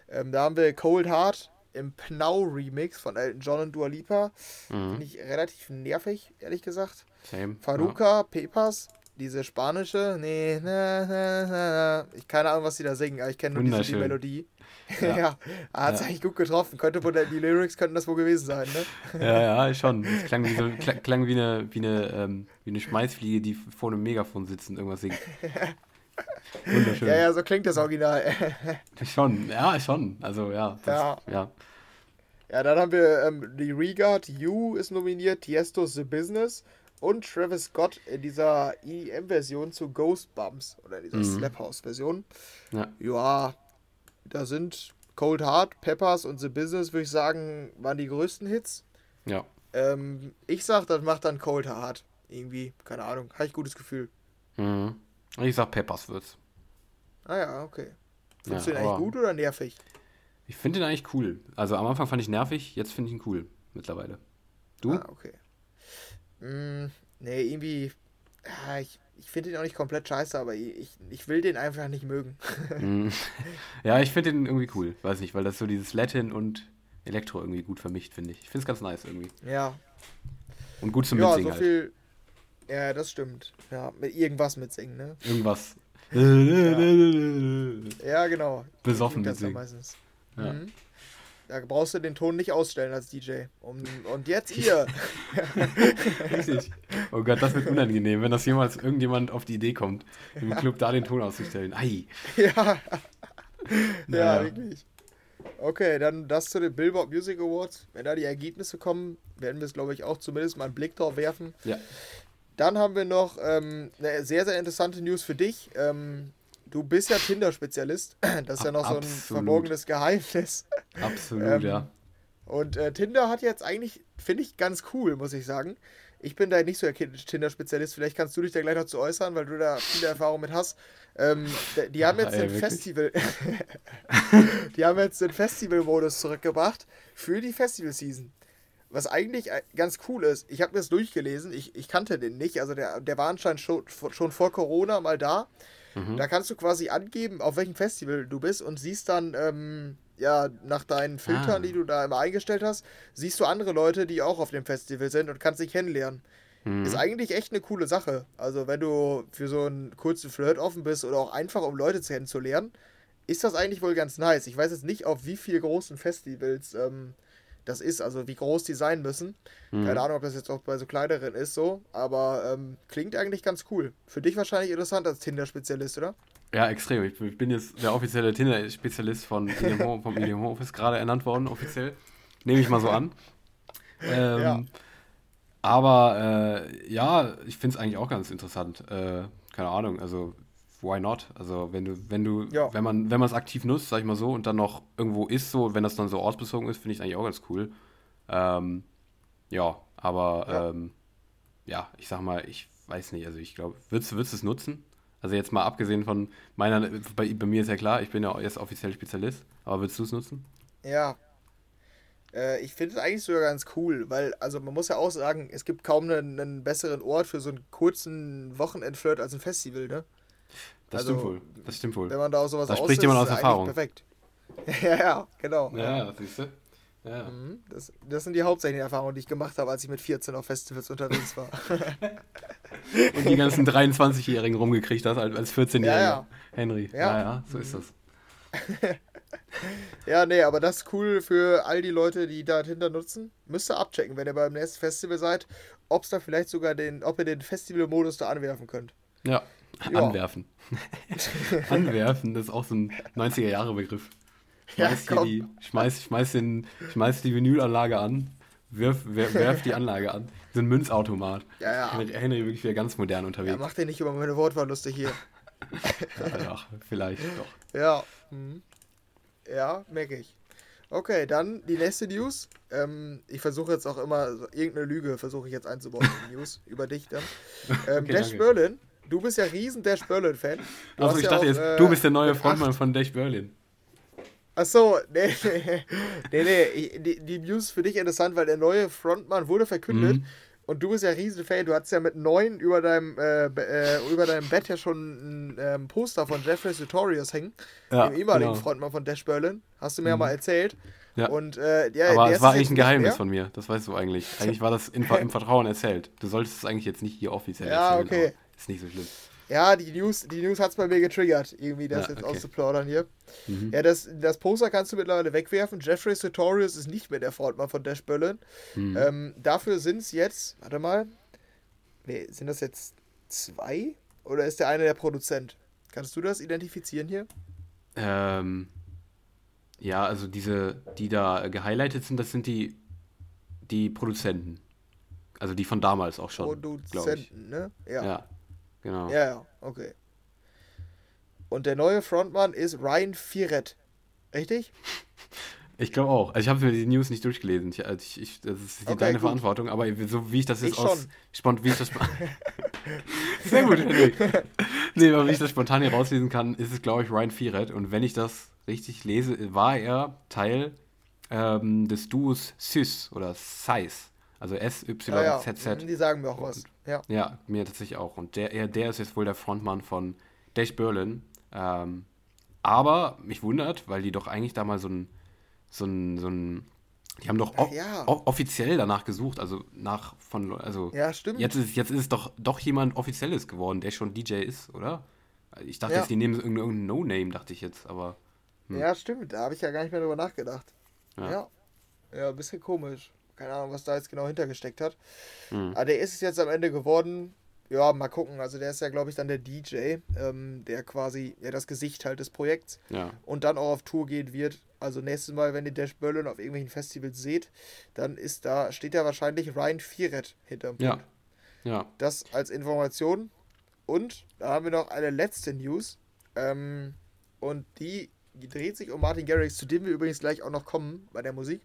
Ähm, da haben wir Cold Heart im Pnau Remix von Elton John und Dua Lipa. Mhm. Finde ich relativ nervig, ehrlich gesagt. Same. Faruka, Pepas, diese spanische, nee, na, na, na, ich keine Ahnung, was die da singen, aber ich kenne nur diese die. Melodie. Ja. Ja, hat es Ja. eigentlich gut getroffen. Könnte wohl, die Lyrics könnten das wohl gewesen sein, ne? Ja, ja, schon. Es klang wie, so, klang, klang wie eine, wie, eine, ähm, wie eine Schmeißfliege, die vor einem Megafon sitzt und irgendwas singt. Wunderschön. Ja, ja, so klingt das Original. Schon, ja, schon. Also, ja. Das, Ja. ja. Ja, dann haben wir ähm, die Regard, You ist nominiert, Tiesto's The Business und Travis Scott in dieser EDM-Version zu Ghost Bumps oder dieser Mhm. Slap House-Version. Ja. Ja, da sind Cold Heart, Peppers und The Business, würde ich sagen, waren die größten Hits. Ja. Ähm, ich sag, das macht dann Cold Heart. Irgendwie, keine Ahnung, habe ich gutes Gefühl. Mhm. Ich sag Peppers wird's. Ah ja, okay. Findest Ja, du den eigentlich gut oder nervig? Ich finde den eigentlich cool. Also am Anfang fand ich nervig, jetzt finde ich ihn cool mittlerweile. Du? Ah, okay. Mm, nee, irgendwie, ja, ich, ich finde den auch nicht komplett scheiße, aber ich, ich will den einfach nicht mögen. Mhm. ja, ich finde den irgendwie cool. Weiß nicht, weil das so dieses Latin und Elektro irgendwie gut vermischt, finde ich. Ich finde es ganz nice irgendwie. Ja, Und gut zum ja, Mitsingen so halt. viel. Ja, das stimmt. Ja, mit irgendwas mitsingen, ne? Irgendwas. Ja, genau. Besoffen dann mitsingen. meistens. Ja. Mhm. Da brauchst du den Ton nicht ausstellen als DJ. Und, und jetzt ihr. Richtig. Oh Gott, das wird unangenehm, wenn das jemals irgendjemand auf die Idee kommt, im Club da den Ton auszustellen. Ei. ja. ja, Naja. wirklich. Okay, dann das zu den Billboard Music Awards. Wenn da die Ergebnisse kommen, werden wir es, glaube ich, auch zumindest mal einen Blick drauf werfen. Ja. Dann haben wir noch ähm, eine sehr, sehr interessante News für dich. Ähm, du bist ja Tinder-Spezialist. Das ist ja noch so ein absolut. verborgenes Geheimnis. Absolut, Ähm, ja. Und äh, Tinder hat jetzt eigentlich, finde ich, ganz cool, muss ich sagen. Ich bin da nicht so der Tinder-Spezialist. Vielleicht kannst du dich da gleich noch zu äußern, weil du da viele Erfahrung mit hast. Ähm, die haben jetzt ey, den? Festival. die haben jetzt den Festival-Modus zurückgebracht für die Festival-Season. Was eigentlich äh, ganz cool ist. Ich habe mir das durchgelesen. Ich, ich kannte den nicht. Also der, der war anscheinend schon, schon vor Corona mal da. Mhm. Da kannst du quasi angeben, auf welchem Festival du bist und siehst dann, ähm, ja, nach deinen Filtern, Ah. die du da immer eingestellt hast, siehst du andere Leute, die auch auf dem Festival sind und kannst dich kennenlernen. Mhm. Ist eigentlich echt eine coole Sache. Also, wenn du für so einen kurzen Flirt offen bist oder auch einfach, um Leute kennenzulernen, ist das eigentlich wohl ganz nice. Ich weiß jetzt nicht, auf wie viel großen Festivals ähm, das ist, also wie groß die sein müssen. Mhm. Keine Ahnung, ob das jetzt auch bei so kleineren ist so, aber ähm, klingt eigentlich ganz cool. Für dich wahrscheinlich interessant als Tinder-Spezialist, oder? Ja, extrem. Ich, ich bin jetzt der offizielle Tinder-Spezialist von Ilium Home, vom Ilium Home Office, gerade ernannt worden, offiziell. Nehme ich mal so an. Ähm, Ja. Aber äh, ja, ich finde es eigentlich auch ganz interessant. Äh, keine Ahnung, also why not? Also wenn du, wenn du, Ja. wenn man, wenn man es aktiv nutzt, sag ich mal so, und dann noch irgendwo ist so, wenn das dann so ortsbezogen ist, finde ich es eigentlich auch ganz cool. Ähm, ja, aber Ja. ähm, ja, ich sag mal, ich weiß nicht, also ich glaube, würdest du es nutzen? Also jetzt mal abgesehen von meiner, bei, bei mir ist ja klar, ich bin ja jetzt offiziell Spezialist, aber würdest du es nutzen? Ja. Äh, ich finde es eigentlich sogar ganz cool, weil, also man muss ja auch sagen, es gibt kaum einen, einen besseren Ort für so einen kurzen Wochenendflirt als ein Festival, ne? Das Also, stimmt wohl. Das stimmt wohl. Wenn man da auch sowas Da aus spricht ist, jemand aus Erfahrung. Perfekt. ja, ja, genau. Ja, ja, siehst du? Ja. Mhm, Das, das sind die hauptsächlichen Erfahrungen, die ich gemacht habe, als ich mit 14 auf Festivals unterwegs war. Und die ganzen 23-Jährigen rumgekriegt hast als als 14-Jähriger. Ja, ja. Henry. Ja. Ja, ja, so ist das. ja, nee, aber das ist cool für all die Leute, die da Tinder nutzen. Müsst ihr abchecken, wenn ihr beim nächsten Festival seid, ob es da vielleicht sogar den, ob ihr den Festival-Modus da anwerfen könnt. Ja. Ja. Anwerfen. Anwerfen, das ist auch so ein 90er-Jahre-Begriff. Ja, Schmeiß, komm. die, schmeiß, schmeiß, den, schmeiß die Vinylanlage an, wirf, werf, werf die Anlage an. So ein Münzautomat. Ja, ja. Henry, Henry wirklich wieder ganz modern Ja, unterwegs. mach dir nicht über meine Wortwahl lustig hier. Ach, vielleicht doch. Ja. Mhm. Ja, merke ich. Okay, dann die nächste News. Ähm, ich versuche jetzt auch immer, irgendeine Lüge versuche ich jetzt einzubauen in die News über dich dann. Ähm, Okay, Dash danke. Berlin, du bist ja riesen Dash Berlin-Fan. Hast ich ja dachte auch, jetzt, äh, du bist der neue Frontmann von Dash Berlin. Achso, nee, nee, nee, nee. Ich, die, die News für dich interessant, weil der neue Frontmann wurde verkündet Mhm. und du bist ja riesen Fan. Du hattest ja mit neun über deinem, äh, äh, über deinem Bett ja schon ein ähm, Poster von Jeffrey Sutorius hängen, Ja, dem ehemaligen genau. Frontmann von Dash Berlin. Hast du mir ja Mhm. mal erzählt. Ja. Und äh, ja, Aber es ist war eigentlich ein Geheimnis mehr. von mir, das weißt du eigentlich. Eigentlich war das in, im Vertrauen erzählt. Du solltest es eigentlich jetzt nicht hier offiziell Ja, erzählen. okay. aber Ist nicht so schlimm. Ja, die News, die News hat es bei mir getriggert, irgendwie das Ja, jetzt okay. auszuplaudern hier. Mhm. Ja, das, das Poster kannst du mittlerweile wegwerfen. Jeffrey Sartorius ist nicht mehr der Frontmann von Dash Berlin. Mhm. Ähm, dafür sind es jetzt, warte mal, nee, sind das jetzt zwei? Oder ist der eine der Produzent? Kannst du das identifizieren hier? Ähm, ja, also diese, die da gehighlightet sind, das sind die, die Produzenten. Also die von damals auch schon. Produzenten, ne? Ja. Ja, genau. ja, ja, okay. Und der neue Frontmann ist Ryan Firet. Richtig? Ich glaube auch. Also ich habe mir die News nicht durchgelesen. Ich, also ich, ich, das ist Okay, deine gut. Verantwortung, aber so wie ich das jetzt Ich aus spont wie ich das Sehr gut, Henrik. Nee, aber wie ich das spontan hier rauslesen kann, ist es, glaube ich, Ryan Firet. Und wenn ich das richtig lese, war er Teil ähm, des Duos Sys oder Size. Also Ja, ja. S-Y-Z-Z. Mhm, Die sagen mir auch was. Ja. Ja, mir tatsächlich auch. Und der, er, der ist jetzt wohl der Frontmann von Dash Berlin. Ähm, aber mich wundert, weil die doch eigentlich da mal so ein, so ein, so ein, die haben doch Ach o- ja. offiziell danach gesucht, also nach von, also Ja, stimmt. jetzt ist jetzt ist es doch doch jemand offizielles geworden, der schon DJ ist, oder? Ich dachte Ja. jetzt, die nehmen irgendein irgendein No-Name, dachte ich jetzt, aber Hm. Ja, stimmt. Da habe ich ja gar nicht mehr drüber nachgedacht. Ja. Ja. Ja, ein bisschen komisch. Keine Ahnung, was da jetzt genau hintergesteckt hat. hm. Aber der ist es jetzt am Ende geworden. Ja, mal gucken. Also der ist ja, glaube ich, dann der DJ, ähm, der quasi ja, das Gesicht halt des Projekts ja, und dann auch auf Tour gehen wird. Also nächstes Mal, wenn ihr Dash Berlin auf irgendwelchen Festivals seht, dann ist da, steht da wahrscheinlich Ryan Firet hinterm ja, Pult. ja, Das als Information. Und da haben wir noch eine letzte News. Ähm, und die dreht sich um Martin Garrix, zu dem wir übrigens gleich auch noch kommen bei der Musik.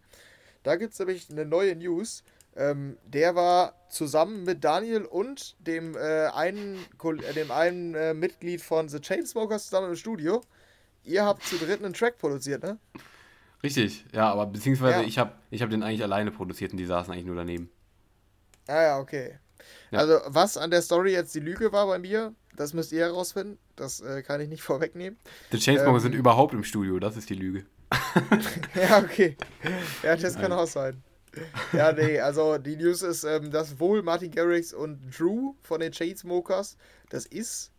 Da gibt es nämlich eine neue News. Ähm, der war zusammen mit Daniel und dem äh, einen, äh, dem einen äh, Mitglied von The Chainsmokers zusammen im Studio. Ihr habt zu dritt einen Track produziert, ne? richtig, ja, aber beziehungsweise Ja. ich habe ich hab den eigentlich alleine produziert und die saßen eigentlich nur daneben. Ah ja, okay. Ja. Also, was an der Story jetzt die Lüge war bei mir, das müsst ihr herausfinden. Das äh, kann ich nicht vorwegnehmen. The Chainsmokers Ähm, sind überhaupt im Studio, das ist die Lüge. Ja, okay. Ja, das kann Nein. auch sein. Ja, nee, also die News ist, ähm, dass wohl Martin Garrix und Drew von den Chainsmokers, das ist,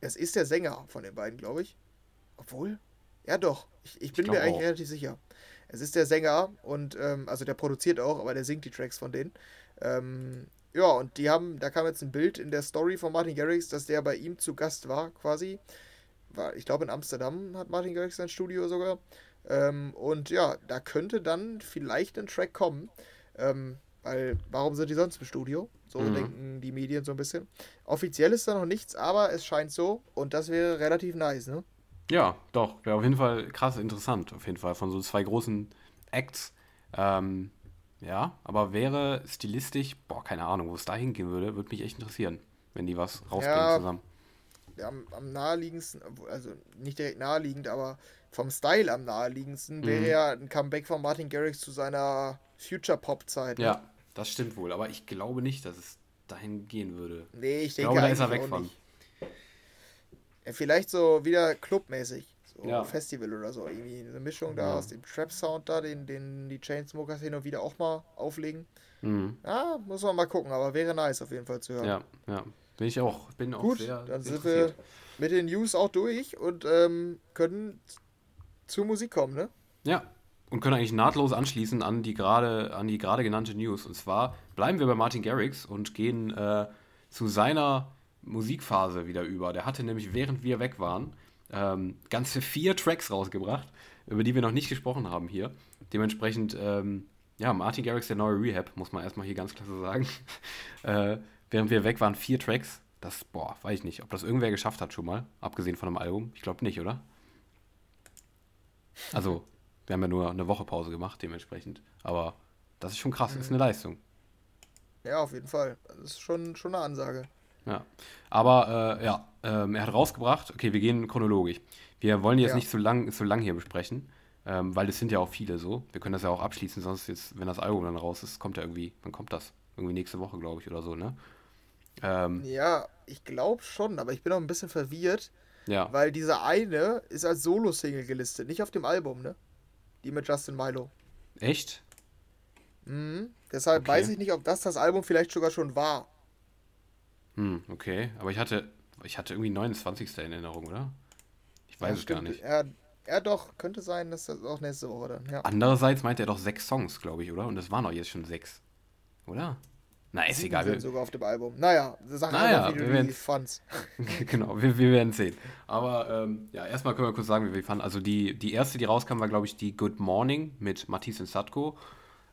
das ist der Sänger von den beiden, glaube ich. Obwohl, ja doch, ich, ich bin glaub mir eigentlich auch. relativ sicher. Es ist der Sänger und, ähm, also der produziert auch, aber der singt die Tracks von denen. Ähm, ja, und die haben, da kam jetzt ein Bild in der Story von Martin Garrix, dass der bei ihm zu Gast war, quasi. War, ich glaube, in Amsterdam hat Martin Garrix sein Studio sogar. Ähm, und ja, da könnte dann vielleicht ein Track kommen. Ähm, weil, warum sind die sonst im Studio? So Mhm. denken die Medien so ein bisschen. Offiziell ist da noch nichts, aber es scheint so. Und das wäre relativ nice, ne? Ja, doch, wäre auf jeden Fall krass interessant, auf jeden Fall, von so zwei großen Acts. Ähm, ja, aber wäre stilistisch, boah, keine Ahnung, wo es da hingehen würde, würde mich echt interessieren, wenn die was rausbringen Ja. zusammen. Am, am naheliegendsten, also nicht direkt naheliegend, aber vom Style am naheliegendsten wäre Mhm. ja ein Comeback von Martin Garrix zu seiner Future-Pop-Zeit. Ne? Ja, das stimmt wohl, aber ich glaube nicht, dass es dahin gehen würde. Nee, ich Ich denke glaube, da ist er weg auch von. Ja, vielleicht so wieder clubmäßig. So Ja. Festival oder so. Irgendwie eine Mischung da Ja. aus dem Trap-Sound da, den, den die Chainsmokers hin und wieder auch mal auflegen. Mhm. Ja, muss man mal gucken, aber wäre nice auf jeden Fall zu hören. Ja, ja. Bin ich auch, bin auch Gut, sehr dann sind wir mit den News auch durch und ähm, können zur Musik kommen, ne? Ja, und können eigentlich nahtlos anschließen an die gerade an die gerade genannte News. Und zwar bleiben wir bei Martin Garrix und gehen äh, zu seiner Musikphase wieder über. Der hatte nämlich, während wir weg waren, ähm, ganze vier Tracks rausgebracht, über die wir noch nicht gesprochen haben hier. Dementsprechend, ähm, ja, Martin Garrix, der neue Rehab, muss man erstmal hier ganz klar so sagen. äh, während wir weg waren, vier Tracks Das, boah, weiß ich nicht, ob das irgendwer geschafft hat schon mal, abgesehen von einem Album. Ich glaube nicht, oder? Also, wir haben ja nur eine Woche Pause gemacht, dementsprechend. Aber das ist schon krass, mhm. ist eine Leistung. Ja, auf jeden Fall. Das ist schon, schon eine Ansage. Ja. Aber äh, ja, ähm, er hat rausgebracht, okay, wir gehen chronologisch. Wir wollen jetzt ja. nicht so lang, so lang hier besprechen, ähm, weil es sind ja auch viele so. Wir können das ja auch abschließen, sonst jetzt, wenn das Album dann raus ist, kommt ja irgendwie, wann kommt das? Irgendwie nächste Woche, glaube ich, oder so, ne? Ähm, ja, ich glaube schon, aber ich bin auch ein bisschen verwirrt. Ja. Weil diese eine ist als Solo-Single gelistet, nicht auf dem Album, ne? Die mit Justin Milo. Echt? Mhm. Deshalb okay. weiß ich nicht, ob das das Album vielleicht sogar schon war. Hm, okay. Aber ich hatte, ich hatte irgendwie 29. in Erinnerung, oder? Ich weiß ja, es gar nicht. Ja, ja, doch, könnte sein, dass das auch nächste Woche dann, ja. Andererseits meinte er doch sechs Songs, glaube ich, oder? Und das waren doch jetzt schon sechs. Oder? Na, ist egal. Sind sogar auf dem Album. Naja, sag naja, einfach, wie du die fandst. genau, wir, wir werden sehen. Aber ähm, ja, erstmal können wir kurz sagen, wie wir fanden. Also die, die erste, die rauskam, war, glaube ich, die Good Morning mit Matisse und Satko,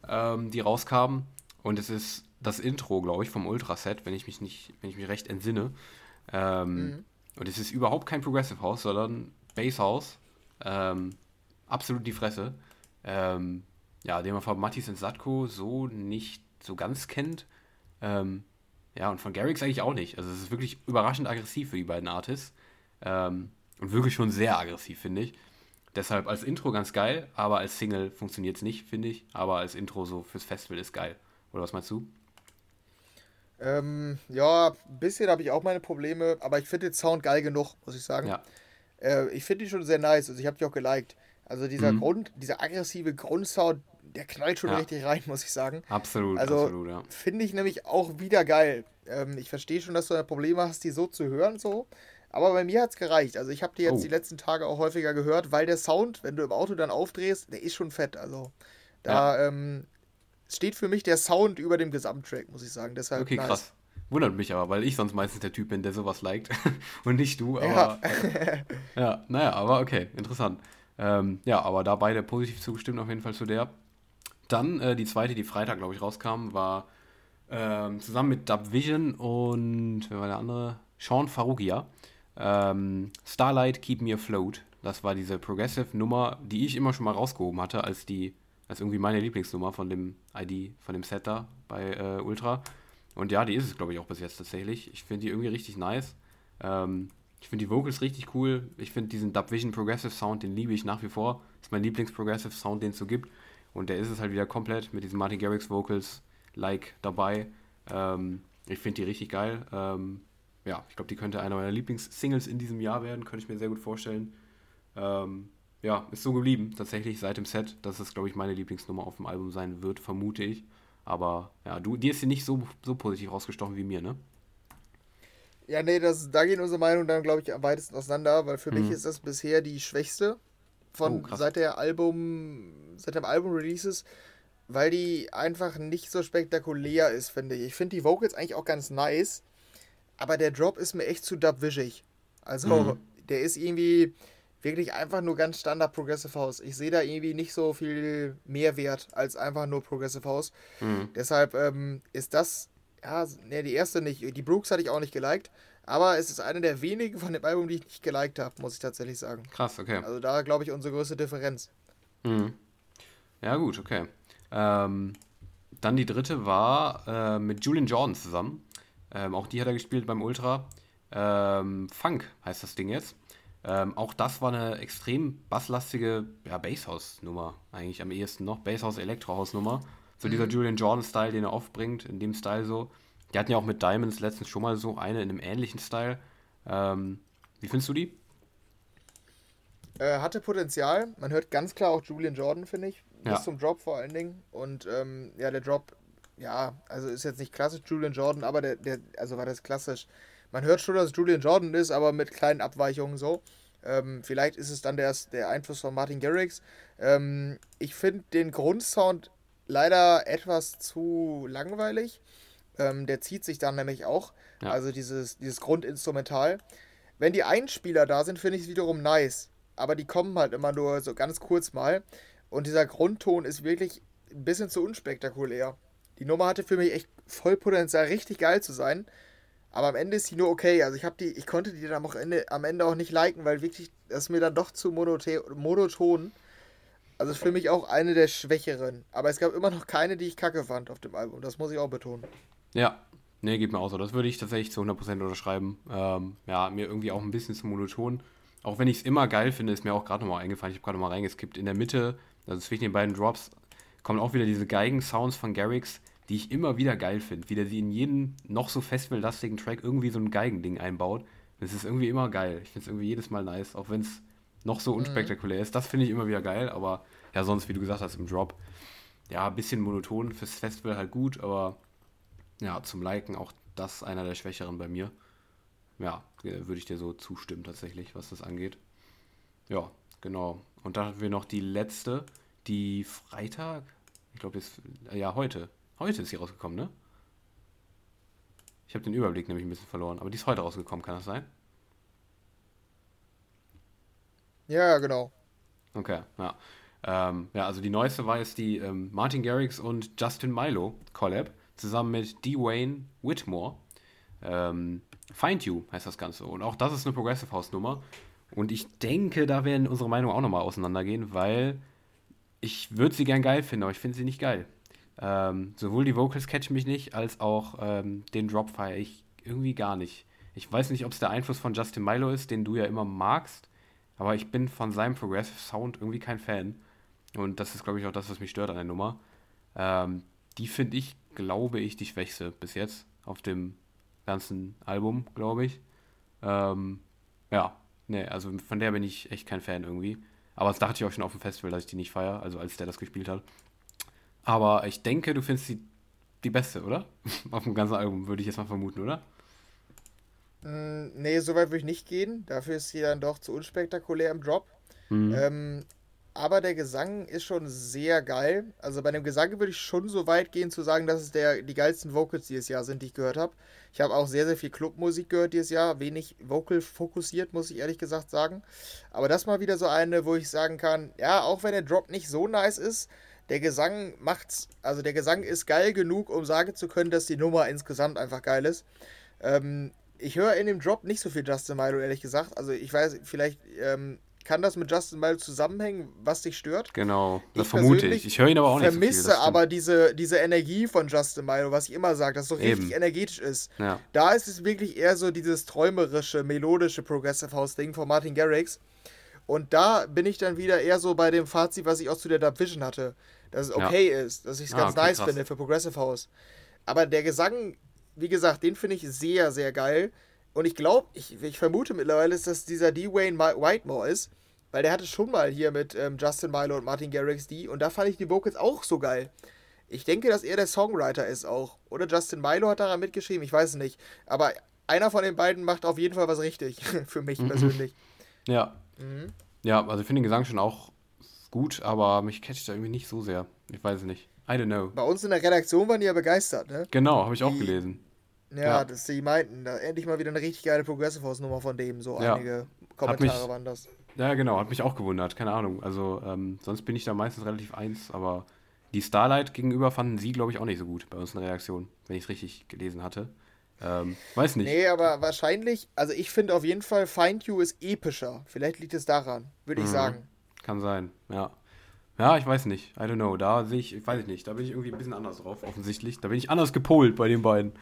ähm, die rauskam. Und es ist das Intro, glaube ich, vom Ultraset, wenn ich mich nicht, wenn ich mich recht entsinne. Ähm, mhm. Und es ist überhaupt kein Progressive House, sondern Bass House. Ähm, absolut die Fresse. Ähm, ja, den man von Matisse und Satko so nicht so ganz kennt. Ähm, ja, und von Garrix eigentlich auch nicht. Also es ist wirklich überraschend aggressiv für die beiden Artists. Ähm, und wirklich schon sehr aggressiv, finde ich. Deshalb als Intro ganz geil, aber als Single funktioniert es nicht, finde ich. Aber als Intro so fürs Festival ist geil. Oder was meinst du? Ähm, ja, ein bisschen habe ich auch meine Probleme, aber ich finde den Sound geil genug, muss ich sagen. Ja. Äh, ich finde die schon sehr nice, also ich habe die auch geliked. Also dieser mhm. Grund, dieser aggressive Grundsound, der knallt schon ja. richtig rein, muss ich sagen. Absolut, also, absolut, ja. Finde ich nämlich auch wieder geil. Ähm, ich verstehe schon, dass du ein Problem hast, die so zu hören, so. Aber bei mir hat es gereicht. Also ich habe die jetzt oh. die letzten Tage auch häufiger gehört, weil der Sound, wenn du im Auto dann aufdrehst, der ist schon fett. Also da ja. ähm, steht für mich der Sound über dem Gesamttrack, muss ich sagen. Deshalb okay, nice. krass. Wundert mich aber, weil ich sonst meistens der Typ bin, der sowas liked und nicht du. Aber ja, ja naja, aber okay, interessant. Ähm, ja, aber da beide positiv zugestimmt auf jeden Fall zu der. Dann äh, die zweite, die Freitag, glaube ich, rauskam, war ähm, zusammen mit Dub Vision und wer war der andere? Sean Farugia. Ähm, Starlight Keep Me Afloat. Das war diese Progressive Nummer, die ich immer schon mal rausgehoben hatte, als die, als irgendwie meine Lieblingsnummer von dem ID, von dem Set da bei äh, Ultra. Und ja, die ist es, glaube ich, auch bis jetzt tatsächlich. Ich finde die irgendwie richtig nice. Ähm, ich finde die Vocals richtig cool. Ich finde diesen Dub Vision Progressive Sound, den liebe ich nach wie vor. Das ist mein Lieblings-Progressive Sound, den es so gibt. Und der ist es halt wieder komplett mit diesen Martin Garrix Vocals like dabei. Ähm, ich finde die richtig geil. Ähm, ja, ich glaube, die könnte einer meiner Lieblingssingles in diesem Jahr werden, könnte ich mir sehr gut vorstellen. Ähm, ja, ist so geblieben, tatsächlich seit dem Set, dass es, glaube ich, meine Lieblingsnummer auf dem Album sein wird, vermute ich. Aber ja, du, dir ist sie nicht so, so positiv rausgestochen wie mir, ne? Ja, nee, das, da gehen unsere Meinungen dann, glaube ich, am weitesten auseinander, weil für mhm. mich ist das bisher die schwächste von oh, seit der Album, seit dem Album-Releases, weil die einfach nicht so spektakulär ist, finde ich. Ich finde die Vocals eigentlich auch ganz nice, aber der Drop ist mir echt zu dubwischig. Also, mhm. der ist irgendwie wirklich einfach nur ganz Standard Progressive House. Ich sehe da irgendwie nicht so viel Mehrwert als einfach nur Progressive House. Mhm. Deshalb ähm, ist das, ja, ne, die erste nicht. Die Brooks hatte ich auch nicht geliked. Aber es ist eine der wenigen von dem Album, die ich nicht geliked habe, muss ich tatsächlich sagen. Krass, okay. Also da glaube ich unsere größte Differenz. Mhm. Ja, gut, okay. Ähm, dann die dritte war äh, mit Julian Jordan zusammen. Ähm, auch die hat er gespielt beim Ultra. Ähm, Funk heißt das Ding jetzt. Ähm, auch das war eine extrem basslastige ja, Basshouse-Nummer, eigentlich am ehesten noch. Basshouse-Elektrohaus-Nummer. So mhm. dieser Julian Jordan-Style, den er oft bringt, in dem Style so. Die hatten ja auch mit Diamonds letztens schon mal so eine in einem ähnlichen Style. Ähm, wie findest du die? Äh, hatte Potenzial. Man hört ganz klar auch Julian Jordan, finde ich. Bis ja. zum Drop vor allen Dingen. Und ähm, ja, der Drop, ja, also ist jetzt nicht klassisch Julian Jordan, aber der, der, also war das klassisch. Man hört schon, dass es Julian Jordan ist, aber mit kleinen Abweichungen so. Ähm, vielleicht ist es dann der, der Einfluss von Martin Garrix. Ähm, ich finde den Grundsound leider etwas zu langweilig. Ähm, der zieht sich dann nämlich auch. Ja. Also dieses, dieses Grundinstrumental. Wenn die Einspieler da sind, finde ich es wiederum nice. Aber die kommen halt immer nur so ganz kurz mal. Und dieser Grundton ist wirklich ein bisschen zu unspektakulär. Die Nummer hatte für mich echt voll Potenzial, richtig geil zu sein. Aber am Ende ist sie nur okay. Also ich habe die, ich konnte die dann am Ende, am Ende auch nicht liken, weil wirklich, das ist mir dann doch zu monoton. Also ist für mich auch eine der schwächeren. Aber es gab immer noch keine, die ich kacke fand auf dem Album. Das muss ich auch betonen. Ja, nee, geht mir auch so. Das würde ich tatsächlich zu 100% unterschreiben. Ähm, ja, mir irgendwie auch ein bisschen zu monoton. Auch wenn ich es immer geil finde, ist mir auch gerade nochmal eingefallen. Ich habe gerade nochmal reingeskippt. In der Mitte, also zwischen den beiden Drops, kommen auch wieder diese Geigen-Sounds von Garrix, die ich immer wieder geil finde. Wie der sie in jeden noch so festivallastigen Track irgendwie so ein Geigending einbaut. Das ist irgendwie immer geil. Ich finde es irgendwie jedes Mal nice, auch wenn es noch so mhm. unspektakulär ist. Das finde ich immer wieder geil, aber ja, sonst, wie du gesagt hast, im Drop, ja, ein bisschen monoton fürs Festival halt gut, aber ja, zum Liken auch das einer der Schwächeren bei mir. Ja, würde ich dir so zustimmen tatsächlich, was das angeht. Ja, genau. Und dann hatten wir noch die letzte, die Freitag, ich glaube jetzt, ja, heute. Heute ist sie rausgekommen, ne? Ich habe den Überblick nämlich ein bisschen verloren, aber die ist heute rausgekommen, kann das sein? Ja, genau. Okay, ja. Ähm, ja, also die neueste war jetzt die ähm, Martin Garrix und Justin Milo Collab, zusammen mit Dwayne Whitmore. Ähm, Find You heißt das Ganze. Und auch das ist eine Progressive House Nummer. Und ich denke, da werden unsere Meinungen auch nochmal auseinandergehen, weil ich würde sie gern geil finden, aber ich finde sie nicht geil. Ähm, sowohl die Vocals catchen mich nicht, als auch ähm, den Drop feiere ich irgendwie gar nicht. Ich weiß nicht, ob es der Einfluss von Justin Milo ist, den du ja immer magst, aber ich bin von seinem Progressive Sound irgendwie kein Fan. Und das ist, glaube ich, auch das, was mich stört an der Nummer. Ähm, die finde ich, glaube ich, die schwächste bis jetzt auf dem ganzen Album, glaube ich. Ähm, ja, ne, also von der bin ich echt kein Fan irgendwie. Aber das dachte ich auch schon auf dem Festival, dass ich die nicht feiere, also als der das gespielt hat. Aber ich denke, du findest sie die beste, oder? auf dem ganzen Album, würde ich jetzt mal vermuten, oder? Mm, nee, so weit würde ich nicht gehen. Dafür ist sie dann doch zu unspektakulär im Drop. Mhm. Ähm, aber der Gesang ist schon sehr geil. Also bei dem Gesang würde ich schon so weit gehen zu sagen, dass es der, die geilsten Vocals dieses Jahr sind, die ich gehört habe. Ich habe auch sehr, sehr viel Clubmusik gehört dieses Jahr, wenig Vocal fokussiert, muss ich ehrlich gesagt sagen. Aber das mal wieder so eine, wo ich sagen kann, ja, auch wenn der Drop nicht so nice ist, der Gesang macht's, also der Gesang ist geil genug, um sagen zu können, dass die Nummer insgesamt einfach geil ist. Ähm, ich höre in dem Drop nicht so viel Justin Milo, ehrlich gesagt. Also ich weiß, vielleicht ähm, kann das mit Justin Milo zusammenhängen, was dich stört? Genau, das ich vermute ich. Ich höre ihn aber auch nicht so viel. vermisse aber diese, diese Energie von Justin Milo, was ich immer sage, dass so richtig Eben. energetisch ist. Ja. Da ist es wirklich eher so dieses träumerische, melodische Progressive House Ding von Martin Garrix. Und da bin ich dann wieder eher so bei dem Fazit, was ich auch zu der Dub Vision hatte. Dass es okay ja. ist, dass ich es ah, ganz okay, nice krass. finde für Progressive House. Aber der Gesang, wie gesagt, den finde ich sehr, sehr geil. Und ich glaube, ich, ich vermute mittlerweile, dass das dieser D-Wayne Whitemore ist, weil der hatte schon mal hier mit ähm, Justin Milo und Martin Garrix die und da fand ich die Vocals auch so geil. Ich denke, dass er der Songwriter ist auch. Oder Justin Milo hat daran mitgeschrieben, ich weiß es nicht. Aber einer von den beiden macht auf jeden Fall was richtig, für mich mhm. persönlich. Ja. Mhm. Ja, also ich finde den Gesang schon auch gut, aber mich catcht er irgendwie nicht so sehr. Ich weiß es nicht. I don't know. Bei uns in der Redaktion waren die ja begeistert, ne? Genau, habe ich auch gelesen. Ja, ja, dass die meinten, da endlich mal wieder eine richtig geile Progressive House Nummer von dem, so ja. einige Kommentare mich, waren das. Ja, genau, hat mich auch gewundert, keine Ahnung. Also, ähm, sonst bin ich da meistens relativ eins, aber die Starlight gegenüber fanden sie, glaube ich, auch nicht so gut bei uns in der Reaktion, wenn ich es richtig gelesen hatte. Ähm, weiß nicht. Nee, aber wahrscheinlich, also ich finde auf jeden Fall Find You ist epischer. Vielleicht liegt es daran, würde ich mhm. sagen. Kann sein, ja. Ja, ich weiß nicht. I don't know. Da sehe ich, ich weiß nicht, da bin ich irgendwie ein bisschen anders drauf, offensichtlich. Da bin ich anders gepolt bei den beiden.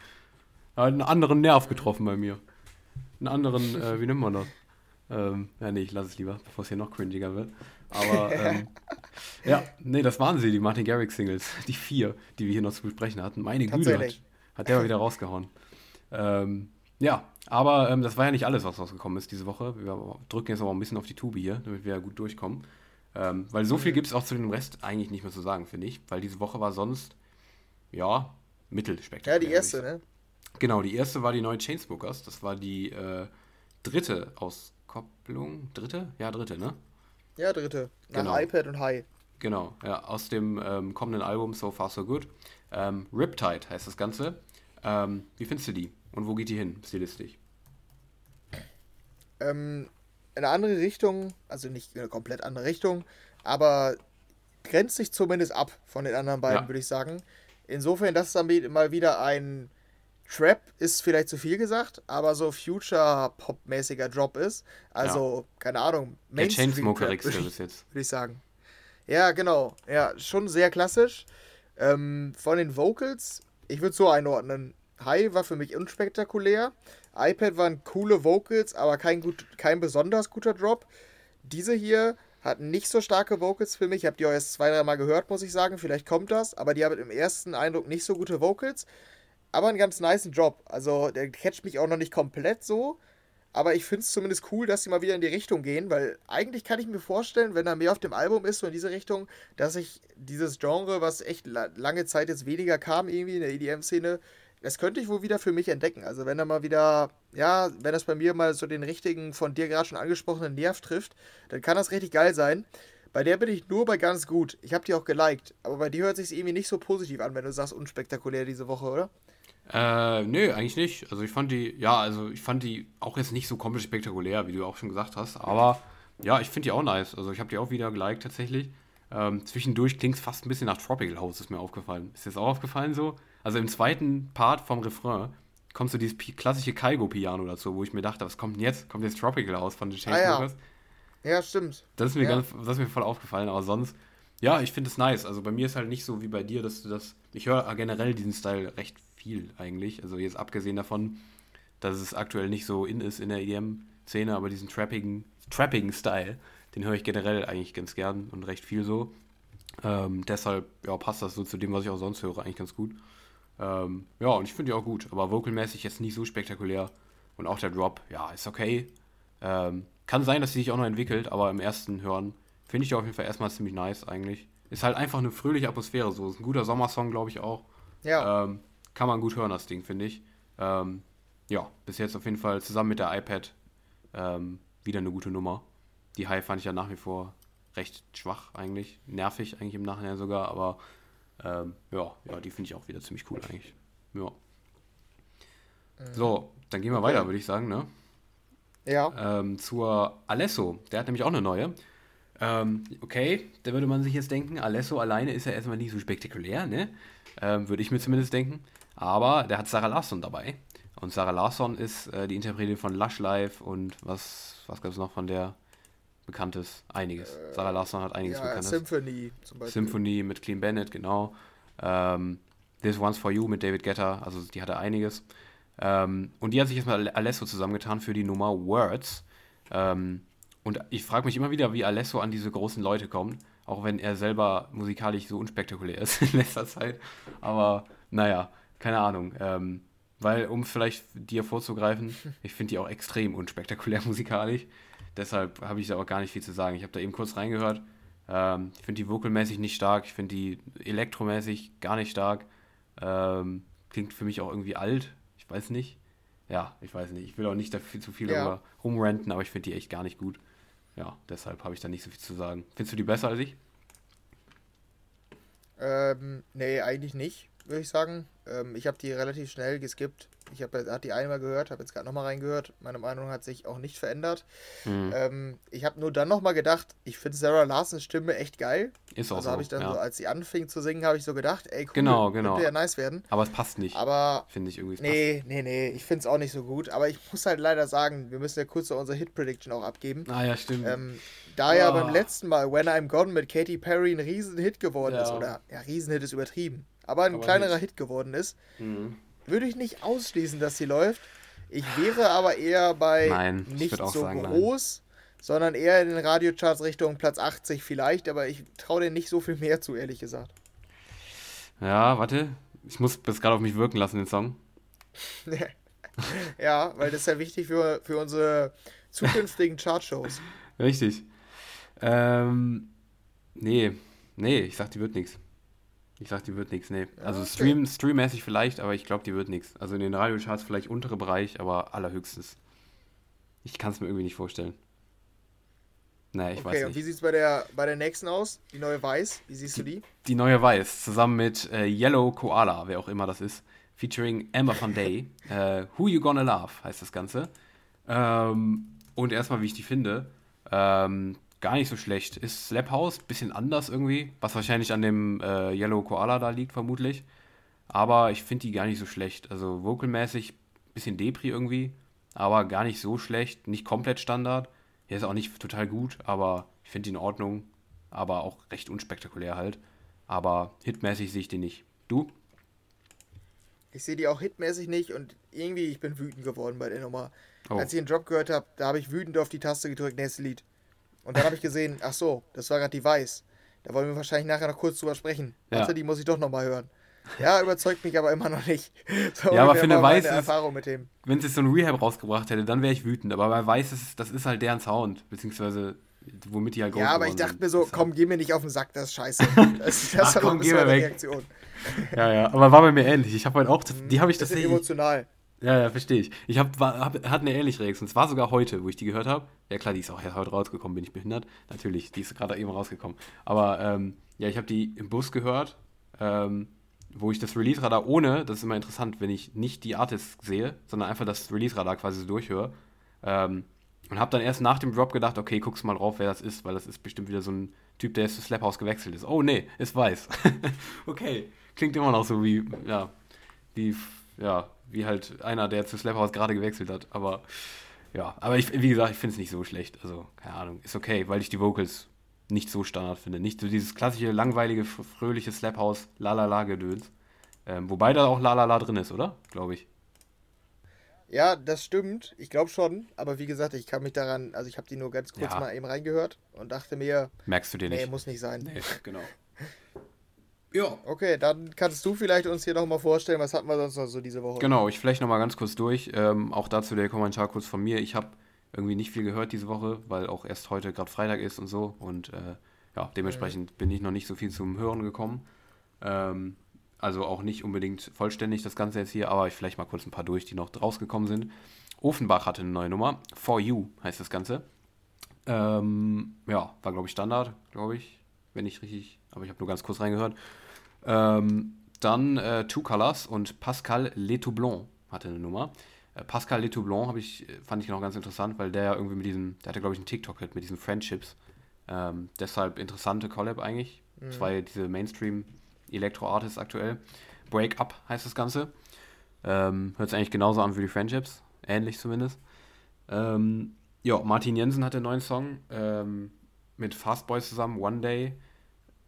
Da hat einen anderen Nerv getroffen bei mir. Einen anderen, äh, wie nennt man das? Ähm, ja, nee, ich lasse es lieber, bevor es hier noch cringiger wird. Aber, ähm, ja, nee, das waren sie, die Martin Garrix Singles. Die vier, die wir hier noch zu besprechen hatten. Meine Güte, hat, hat der mal wieder rausgehauen. Ähm, ja, aber ähm, das war ja nicht alles, was rausgekommen ist diese Woche. Wir drücken jetzt aber ein bisschen auf die Tube hier, damit wir ja gut durchkommen. Ähm, weil so viel mhm. gibt es auch zu dem Rest eigentlich nicht mehr zu sagen, finde ich. Weil diese Woche war sonst, ja, mittelspektakulär. Ja, die erste, ne? Genau, die erste war die neue Chainsmokers. Das war die äh, dritte Auskopplung. Dritte? Ja, dritte, ne? Ja, dritte. Nach genau. iPad und High. Genau, ja, aus dem ähm, kommenden Album So Far So Good. Ähm, Riptide heißt das Ganze. Ähm, wie findest du die? Und wo geht die hin, stilistisch? Ähm, in eine andere Richtung, also nicht in eine komplett andere Richtung, aber grenzt sich zumindest ab von den anderen beiden, ja. würde ich sagen. Insofern, das ist dann mal wieder ein Trap ist vielleicht zu viel gesagt, aber so Future-Pop-mäßiger Drop ist. Also, ja. keine Ahnung. Der Chainsmoker X bis jetzt. Würde ich sagen. Ja, genau. Ja, schon sehr klassisch. Ähm, von den Vocals, ich würde so einordnen. High war für mich unspektakulär. iPad waren coole Vocals, aber kein, gut, kein besonders guter Drop. Diese hier hat nicht so starke Vocals für mich. Ich habe die auch erst zwei, drei Mal gehört, muss ich sagen. Vielleicht kommt das. Aber die haben im ersten Eindruck nicht so gute Vocals. Aber einen ganz nice Job. Also der catcht mich auch noch nicht komplett so. Aber ich finde es zumindest cool, dass sie mal wieder in die Richtung gehen, weil eigentlich kann ich mir vorstellen, wenn da mehr auf dem Album ist, so in diese Richtung, dass ich dieses Genre, was echt lange Zeit jetzt weniger kam, irgendwie in der EDM-Szene, das könnte ich wohl wieder für mich entdecken. Also wenn er mal wieder, ja, wenn das bei mir mal so den richtigen, von dir gerade schon angesprochenen Nerv trifft, dann kann das richtig geil sein. Bei der bin ich nur bei ganz gut. Ich habe die auch geliked. Aber bei dir hört sich irgendwie nicht so positiv an, wenn du sagst unspektakulär diese Woche, oder? Äh, nö, eigentlich nicht. Also ich fand die, ja, also ich fand die auch jetzt nicht so komplett spektakulär, wie du auch schon gesagt hast. Aber ja, ich finde die auch nice. Also ich habe die auch wieder geliked tatsächlich. Ähm, zwischendurch klingt es fast ein bisschen nach Tropical House, ist mir aufgefallen. Ist dir das auch aufgefallen so? Also im zweiten Part vom Refrain kommt so dieses klassische Kaigo-Piano dazu, wo ich mir dachte, was kommt denn jetzt? Kommt jetzt Tropical House von den Chainsmokers? Ah, ja. ja, stimmt. Das ist mir ja. ganz, das ist mir voll aufgefallen, aber sonst, ja, ich finde es nice. Also bei mir ist halt nicht so wie bei dir, dass du das, ich höre generell diesen Style recht viel eigentlich. Also jetzt abgesehen davon, dass es aktuell nicht so in ist in der EDM-Szene, aber diesen trappigen, trappigen Style, den höre ich generell eigentlich ganz gern und recht viel so. Ähm, deshalb ja, passt das so zu dem, was ich auch sonst höre, eigentlich ganz gut. Ähm, ja, und ich finde die auch gut, aber vocalmäßig jetzt nicht so spektakulär. Und auch der Drop, ja, ist okay. Ähm, kann sein, dass sie sich auch noch entwickelt, aber im ersten Hören finde ich auf jeden Fall erstmal ziemlich nice eigentlich. Ist halt einfach eine fröhliche Atmosphäre, so ist ein guter Sommersong, glaube ich auch. Ja. Ähm, kann man gut hören, das Ding, finde ich. Ähm, ja, bis jetzt auf jeden Fall zusammen mit der iPad ähm, wieder eine gute Nummer. Die High fand ich ja nach wie vor recht schwach eigentlich, nervig eigentlich im Nachhinein sogar, aber ähm, ja, ja, die finde ich auch wieder ziemlich cool eigentlich. Ja. Mhm. So, dann gehen wir okay. weiter, würde ich sagen, ne? Ja. Ähm, zur Alesso. Der hat nämlich auch eine neue. Ähm, okay, da würde man sich jetzt denken, Alesso alleine ist ja erstmal nicht so spektakulär, ne? Ähm, würde ich mir zumindest denken. Aber der hat Sarah Larsson dabei. Und Sarah Larsson ist äh, die Interpretin von Lush Life und was, was gab es noch von der Bekanntes? Einiges. Äh, Sarah Larsson hat einiges ja, Bekanntes. Symphony zum Beispiel. Symphony mit Clean Bennett, genau. Ähm, This One's For You mit David Guetta, also die hatte einiges. Ähm, und die hat sich jetzt mal Alesso zusammengetan für die Nummer Words. Ähm, und ich frage mich immer wieder, wie Alesso an diese großen Leute kommt, auch wenn er selber musikalisch so unspektakulär ist in letzter Zeit. Aber naja, keine Ahnung. Ähm, weil, um vielleicht dir vorzugreifen, ich finde die auch extrem unspektakulär musikalisch. Deshalb habe ich da auch gar nicht viel zu sagen. Ich habe da eben kurz reingehört. Ähm, ich finde die vocalmäßig nicht stark. Ich finde die elektromäßig gar nicht stark. Ähm, klingt für mich auch irgendwie alt. Ich weiß nicht. Ja, ich weiß nicht. Ich will auch nicht dafür zu viel ja. darüber rumrenten, aber ich finde die echt gar nicht gut. Ja, deshalb habe ich da nicht so viel zu sagen. Findest du die besser als ich? Ähm, nee, eigentlich nicht, würde ich sagen. Ähm, ich habe die relativ schnell geskippt. Ich habe die einmal gehört, habe jetzt gerade nochmal reingehört. Meine Meinung hat sich auch nicht verändert. Mhm. Ähm, ich habe nur dann nochmal gedacht, ich finde Sarah Larsons Stimme echt geil. Ist auch also so. habe ich dann ja. so, als sie anfing zu singen, habe ich so gedacht, ey, cool, genau, genau. könnte ja nice werden. Aber es passt nicht. Aber finde ich irgendwie. Nee, passt. nee, nee, ich finde es auch nicht so gut. Aber ich muss halt leider sagen, wir müssen ja kurz so unsere Hit Prediction auch abgeben. Ah ja, stimmt. Ähm, da oh. ja beim letzten Mal When I'm Gone mit Katy Perry ein Riesenhit geworden ja. ist, oder ja, Riesenhit ist übertrieben, aber ein aber kleinerer Hit. Hit geworden ist, mhm. würde ich nicht ausschließen, dass sie läuft. Ich wäre aber eher bei nein, nicht so sagen, groß, nein. sondern eher in den Radiocharts Richtung Platz 80 vielleicht, aber ich traue denen nicht so viel mehr zu, ehrlich gesagt. Ja, warte. Ich muss das gerade auf mich wirken lassen, den Song. ja, weil das ist ja wichtig für, für unsere zukünftigen Chartshows. Richtig. Ähm, nee, nee, ich sag, die wird nichts. Ich sag, die wird nichts, nee. Also okay. Stream, streammäßig vielleicht, aber ich glaube, die wird nichts. Also in den Radiocharts vielleicht untere Bereich, aber allerhöchstens. Ich kann es mir irgendwie nicht vorstellen. Naja, ich okay, weiß nicht. und wie sieht es bei der, bei der nächsten aus? Die neue Weiß, wie siehst du die? Die neue Weiß, zusammen mit äh, Yellow Koala, wer auch immer das ist, featuring Emma Van Day. äh, Who You Gonna Love heißt das Ganze. Ähm, und erstmal, wie ich die finde, ähm, gar nicht so schlecht. Ist Slap House, bisschen anders irgendwie, was wahrscheinlich an dem äh, Yellow Koala da liegt, vermutlich. aber ich finde die gar nicht so schlecht. Also vocalmäßig bisschen Depri irgendwie, aber gar nicht so schlecht, nicht komplett Standard. Er ist auch nicht total gut, aber ich finde die in Ordnung, aber auch recht unspektakulär halt. Aber hitmäßig sehe ich die nicht. Du? Ich sehe die auch hitmäßig nicht und irgendwie, ich bin wütend geworden bei der Nummer. Oh. Als ich den Drop gehört habe, da habe ich wütend auf die Taste gedrückt, nächstes Lied. Und dann habe ich gesehen, ach so, das war gerade die Weiß. Da wollen wir wahrscheinlich nachher noch kurz drüber sprechen. Ja. Also die muss ich doch nochmal hören. Ja, überzeugt mich aber immer noch nicht. So ja, aber für eine Weiß Erfahrung mit dem. Wenn es jetzt so ein Rehab rausgebracht hätte, dann wäre ich wütend. Aber bei Weiß ist das ist halt deren Sound, beziehungsweise womit die halt groß Ja, aber ich dachte mir so, komm, geh mir nicht auf den Sack, das ist scheiße. Das, das Ach, komm, geh mir weg. Reaktion. Ja, ja, aber war bei mir ähnlich. Ich habe halt auch, die habe ich das emotional. Ja, ja, verstehe ich. Ich hab, war, hab, hatte eine ähnliche Reaktion. Es war sogar heute, wo ich die gehört habe. Ja klar, die ist auch heute rausgekommen, bin ich behindert. Natürlich, die ist gerade eben rausgekommen. Aber ähm, ja, ich habe die im Bus gehört, ähm, wo ich das Release-Radar ohne, das ist immer interessant, wenn ich nicht die Artists sehe, sondern einfach das Release-Radar quasi so durchhöre. Ähm, und habe dann erst nach dem Drop gedacht, okay, guck's mal drauf, wer das ist, weil das ist bestimmt wieder so ein Typ, der jetzt zu Slap House gewechselt ist. Oh nee, ist weiß. okay, klingt immer noch so wie, ja, wie, ja, wie halt einer, der zu Slap House gerade gewechselt hat. Aber ja, aber ich, wie gesagt, ich finde es nicht so schlecht. Also, keine Ahnung, ist okay, weil ich die Vocals nicht so Standard finde. Nicht so dieses klassische, langweilige, fröhliche Slap House Lalala-Gedöns. Ähm, wobei da auch Lalala drin ist, oder? Glaube ich. Ja, das stimmt. Ich glaube schon. Aber wie gesagt, ich kann mich daran, also ich habe die nur ganz kurz ja. mal eben reingehört und dachte mir. Merkst du dir nicht? Nee, muss nicht sein. Nee, genau. Ja. Okay, dann kannst du vielleicht uns hier nochmal vorstellen, was hatten wir sonst noch so diese Woche? Genau, ich vielleicht nochmal ganz kurz durch. Ähm, auch dazu der Kommentar kurz von mir. Ich habe irgendwie nicht viel gehört diese Woche, weil auch erst heute gerade Freitag ist und so. Und äh, ja, dementsprechend mhm. bin ich noch nicht so viel zum Hören gekommen. Ähm, also auch nicht unbedingt vollständig das Ganze jetzt hier, aber ich vielleicht mal kurz ein paar durch, die noch rausgekommen sind. Ofenbach hatte eine neue Nummer. For You heißt das Ganze. Ähm, ja, war glaube ich Standard, glaube ich, wenn ich richtig, aber ich habe nur ganz kurz reingehört. Ähm, dann äh, Two Colors und Pascal Letoublon hatte eine Nummer. Äh, Pascal Letoublon ich, äh, fand ich noch ganz interessant, weil der ja irgendwie mit diesem, der hatte glaube ich einen TikTok-Hit mit diesen Friendships. Ähm, deshalb interessante Collab eigentlich. Mhm. Zwei diese Mainstream-Elektro-Artists aktuell. Break Up heißt das Ganze. Ähm, hört sich eigentlich genauso an wie die Friendships. Ähnlich zumindest. Ähm, ja, Martin Jensen hatte einen neuen Song ähm, mit Fast Boys zusammen, One Day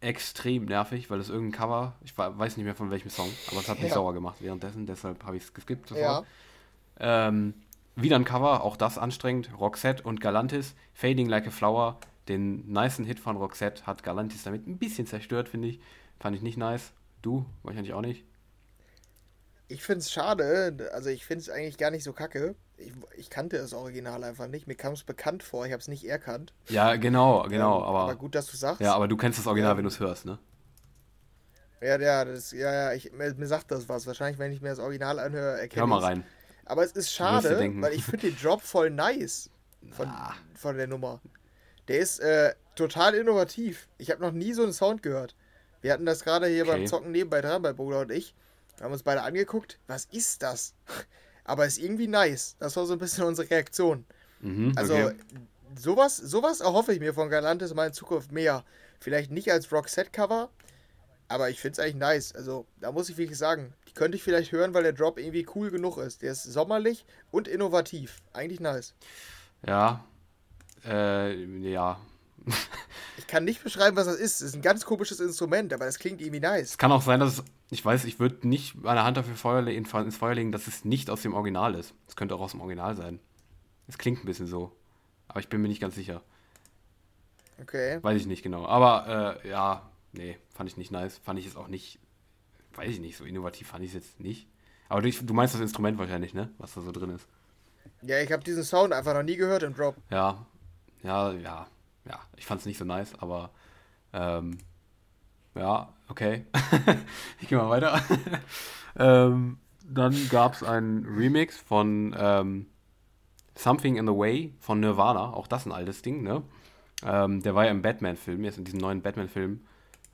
extrem nervig, weil das irgendein Cover, ich weiß nicht mehr von welchem Song, aber es hat mich ja. sauer gemacht währenddessen, deshalb habe ich es geskippt sofort. Ja. Ähm, wieder ein Cover, auch das anstrengend. Roxette und Galantis, Fading Like a Flower. Den nicen Hit von Roxette hat Galantis damit ein bisschen zerstört, finde ich. Fand ich nicht nice. Du? Wahrscheinlich auch nicht. Ich finde es schade, also ich finde es eigentlich gar nicht so kacke ich, ich, kannte das Original einfach nicht. Mir kam es bekannt vor, ich habe es nicht erkannt. Ja, genau, genau. Ähm, aber, aber, gut, dass du sagst. Ja, aber du kennst das Original, ja. wenn du es hörst, ne? Ja, ja, das, ja, ja, ich, mir, mir, sagt das was. Wahrscheinlich, wenn ich mir das Original anhöre, erkenne Hör mal rein. Aber es ist schade, weil ich finde den Drop voll nice von, von der Nummer. Der ist äh, total innovativ. Ich habe noch nie so einen Sound gehört. Wir hatten das gerade hier okay. beim Zocken nebenbei dran, bei Bruder und ich. Wir haben uns beide angeguckt. Was ist das? aber ist irgendwie nice. Das war so ein bisschen unsere Reaktion. Mhm, also okay. sowas, sowas erhoffe ich mir von Galantis mal in Zukunft mehr. Vielleicht nicht als Rock-Set-Cover, aber ich finde es eigentlich nice. Also da muss ich wirklich sagen, die könnte ich vielleicht hören, weil der Drop irgendwie cool genug ist. Der ist sommerlich und innovativ. Eigentlich nice. Ja. Äh, ja. ich kann nicht beschreiben, was das ist. Es ist ein ganz komisches Instrument, aber das klingt irgendwie nice. Es kann auch sein, dass es, ich weiß, ich würde nicht meine Hand dafür Feuer, ins Feuer legen, dass es nicht aus dem Original ist. Es könnte auch aus dem Original sein. Es klingt ein bisschen so. Aber ich bin mir nicht ganz sicher. Okay. Weiß ich nicht genau. Aber äh, ja, nee, fand ich nicht nice. Fand ich es auch nicht, weiß ich nicht, so innovativ fand ich es jetzt nicht. Aber du, du meinst das Instrument wahrscheinlich, ne? Was da so drin ist. Ja, ich habe diesen Sound einfach noch nie gehört im Drop. Ja, ja, ja ja, ich fand es nicht so nice, aber ähm, ja, okay. ich gehe mal weiter. ähm, dann gab es einen Remix von ähm, Something in the Way von Nirvana, auch das ein altes Ding, ne? Ähm, der war ja im Batman-Film, jetzt in diesem neuen Batman-Film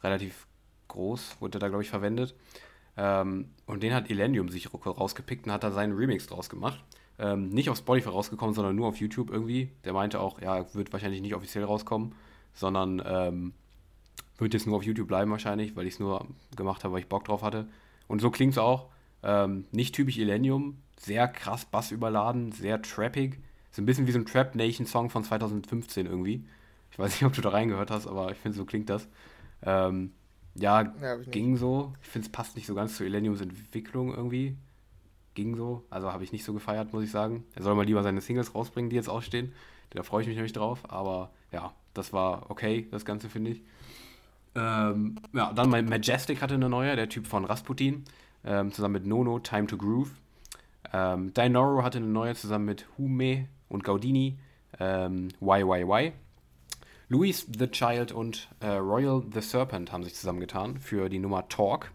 relativ groß, wurde da, glaube ich, verwendet. Ähm, und den hat Elenium sich rausgepickt und hat da seinen Remix draus gemacht. Ähm, nicht auf Spotify rausgekommen, sondern nur auf YouTube irgendwie. Der meinte auch, ja, wird wahrscheinlich nicht offiziell rauskommen, sondern ähm, wird jetzt nur auf YouTube bleiben wahrscheinlich, weil ich es nur gemacht habe, weil ich Bock drauf hatte. Und so klingt es auch. Ähm, nicht typisch Illenium, sehr krass Bass überladen, sehr trappig. So ein bisschen wie so ein Trap Nation Song von 2015 irgendwie. Ich weiß nicht, ob du da reingehört hast, aber ich finde, so klingt das. Ähm, ja, ja ging so. Ich finde, es passt nicht so ganz zu Illeniums Entwicklung irgendwie. Ging so. Also habe ich nicht so gefeiert, muss ich sagen. Er soll mal lieber seine Singles rausbringen, die jetzt ausstehen. Da freue ich mich nämlich drauf. Aber ja, das war okay, das Ganze, finde ich. Ähm, ja, dann mein Majestic hatte eine neue, der Typ von Rasputin, ähm, zusammen mit Nono, Time to Groove. Ähm, Dinoro hatte eine neue zusammen mit Hume und Gaudini, ähm, YYY. Louis the Child und äh, Royal the Serpent haben sich zusammengetan für die Nummer Talk,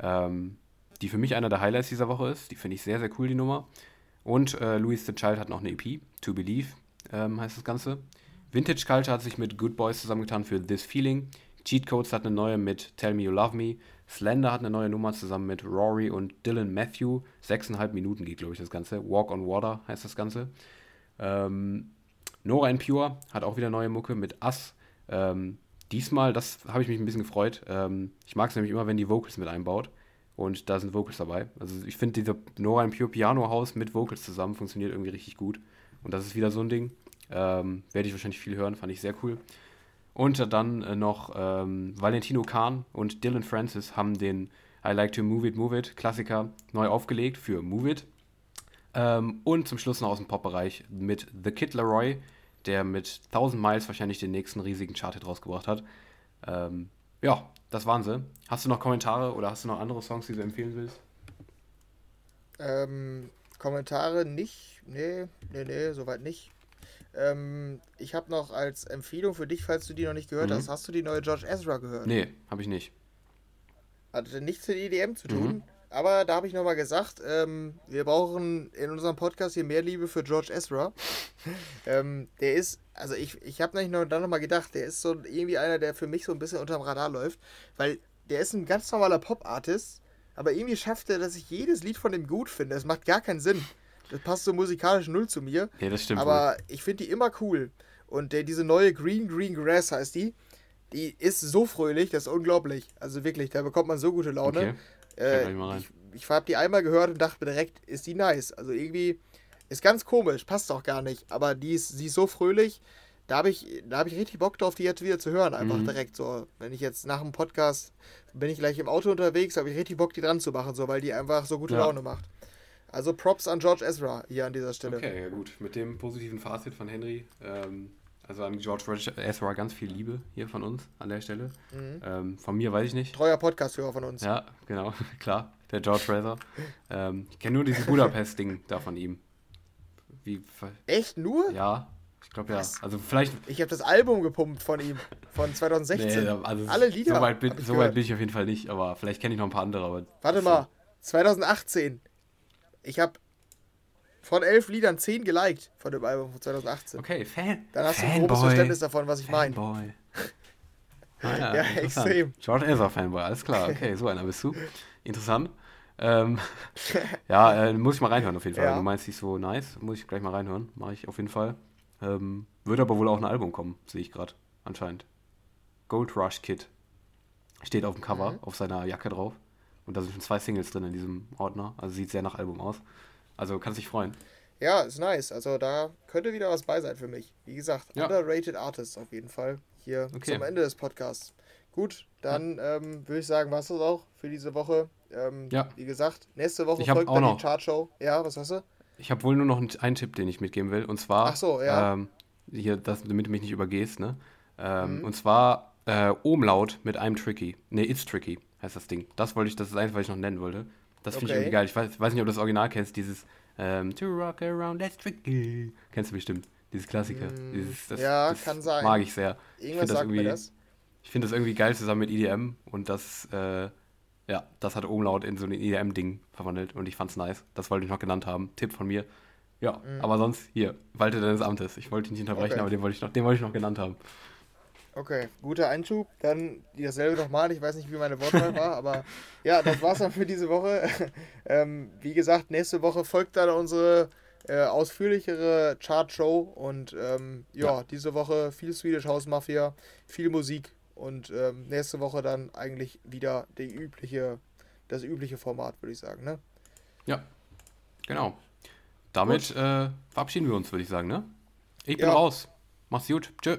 ähm, die für mich einer der Highlights dieser Woche ist. Die finde ich sehr, sehr cool, die Nummer. Und äh, Louis the Child hat noch eine EP, To Believe ähm, heißt das Ganze. Vintage Culture hat sich mit Good Boys zusammengetan für This Feeling. Cheat Codes hat eine neue mit Tell Me You Love Me. Slender hat eine neue Nummer zusammen mit Rory und Dylan Matthew. Sechseinhalb Minuten geht, glaube ich, das Ganze. Walk on Water heißt das Ganze. Ähm, Nora and Pure hat auch wieder neue Mucke mit Ass. Ähm, diesmal, das habe ich mich ein bisschen gefreut. Ähm, ich mag es nämlich immer, wenn die Vocals mit einbaut. Und da sind Vocals dabei. Also ich finde, dieser Nora and Pure Piano House mit Vocals zusammen funktioniert irgendwie richtig gut. Und das ist wieder so ein Ding. Ähm, Werde ich wahrscheinlich viel hören, fand ich sehr cool. Und dann äh, noch ähm, Valentino Kahn und Dylan Francis haben den I Like to Move It, Move It Klassiker neu aufgelegt für Move It. Ähm, und zum Schluss noch aus dem Pop-Bereich mit The Kid Leroy, der mit 1000 Miles wahrscheinlich den nächsten riesigen Chart rausgebracht hat. Ähm, ja, das waren sie. Hast du noch Kommentare oder hast du noch andere Songs, die du empfehlen willst? Ähm, Kommentare nicht. Nee, nee, nee, soweit nicht. Ähm, ich habe noch als Empfehlung für dich, falls du die noch nicht gehört mhm. hast, hast du die neue George Ezra gehört? Nee, habe ich nicht. Hatte nichts mit EDM zu tun. Mhm. Aber da habe ich nochmal gesagt, ähm, wir brauchen in unserem Podcast hier mehr Liebe für George Ezra. ähm, der ist, also ich, ich habe nämlich noch, dann nochmal gedacht, der ist so irgendwie einer, der für mich so ein bisschen unterm Radar läuft, weil der ist ein ganz normaler Pop-Artist, aber irgendwie schafft er, dass ich jedes Lied von dem gut finde. Das macht gar keinen Sinn. Das passt so musikalisch null zu mir. Ja, das stimmt. Aber wohl. ich finde die immer cool. Und der, diese neue Green Green Grass heißt die, die ist so fröhlich, das ist unglaublich. Also wirklich, da bekommt man so gute Laune. Okay. Äh, ich ich habe die einmal gehört und dachte direkt, ist die nice. Also irgendwie ist ganz komisch, passt auch gar nicht. Aber die ist, sie ist so fröhlich, da habe ich, hab ich richtig Bock drauf, die jetzt wieder zu hören. Einfach mhm. direkt so. Wenn ich jetzt nach dem Podcast bin ich gleich im Auto unterwegs, habe ich richtig Bock, die dran zu machen, so, weil die einfach so gute ja. Laune macht. Also Props an George Ezra hier an dieser Stelle. Okay, ja gut. Mit dem positiven Fazit von Henry, ähm, also an George Ezra ganz viel Liebe hier von uns an der Stelle. Mhm. Ähm, von mir weiß ich nicht. Treuer Podcast-Hörer von uns. Ja, genau, klar. Der George Ezra. ähm, ich kenne nur dieses Budapest-Ding da von ihm. Wie, Echt nur? Ja, ich glaube ja. Also vielleicht. Ich habe das Album gepumpt von ihm, von 2016. Nee, also Alle Lieder. So weit, bin, so weit bin ich auf jeden Fall nicht, aber vielleicht kenne ich noch ein paar andere. Warte mal, 2018. Ich habe von elf Liedern zehn geliked von dem Album von 2018. Okay, Fan. Dann hast du ein grobes Verständnis davon, was ich meine. Fanboy. Ah, ja, ja extrem. George Ezra Fanboy, alles klar. Okay, so einer bist du. Interessant. Ähm, ja, äh, muss ich mal reinhören auf jeden Fall. Ja. Du meinst, die ist so nice. Muss ich gleich mal reinhören. Mache ich auf jeden Fall. Ähm, wird aber wohl auch ein Album kommen, sehe ich gerade. Anscheinend. Gold Rush Kid. Steht auf dem Cover, mhm. auf seiner Jacke drauf. Und da sind schon zwei Singles drin in diesem Ordner. Also sieht sehr nach Album aus. Also kannst dich freuen. Ja, ist nice. Also da könnte wieder was bei sein für mich. Wie gesagt, ja. underrated Artist auf jeden Fall. Hier okay. zum Ende des Podcasts. Gut, dann ja. ähm, würde ich sagen, was das auch für diese Woche. Ähm, ja. Wie gesagt, nächste Woche folgt dann die Chartshow. Ja, was hast du? Ich habe wohl nur noch einen Tipp, den ich mitgeben will. Und zwar, Ach so, ja. ähm, hier, das, damit du mich nicht übergehst, ne? Ähm, mhm. Und zwar äh, Umlaut mit einem Tricky. Ne, It's Tricky heißt das Ding. Das wollte ich, das ist eins, was ich noch nennen wollte. Das finde okay. ich irgendwie geil. Ich weiß, weiß, nicht, ob du das Original kennst, dieses ähm, To rock around, that's tricky. Kennst du bestimmt, dieses Klassiker. Mm, dieses, das, ja, das kann sein. Mag ich sehr. Irgendwas ich sagt mir das. Ich finde das irgendwie geil zusammen mit EDM und das, äh, ja, das hat Umlaut in so ein EDM-Ding verwandelt und ich fand's nice. Das wollte ich noch genannt haben. Tipp von mir. Ja, mhm. aber sonst hier, Walte deines Amtes. Ich wollte dich nicht unterbrechen, okay. aber den wollte ich noch, den wollte ich noch genannt haben. Okay, guter Einschub. Dann dasselbe nochmal. Ich weiß nicht, wie meine Wortwahl war, aber ja, das war's dann für diese Woche. ähm, wie gesagt, nächste Woche folgt dann unsere äh, ausführlichere Chart-Show und ähm, ja, ja, diese Woche viel Swedish House Mafia, viel Musik und ähm, nächste Woche dann eigentlich wieder die übliche das übliche Format, würde ich sagen, ne? Ja, genau. Damit äh, verabschieden wir uns, würde ich sagen, ne? Ich bin Ja. raus. Mach's gut. Tschö.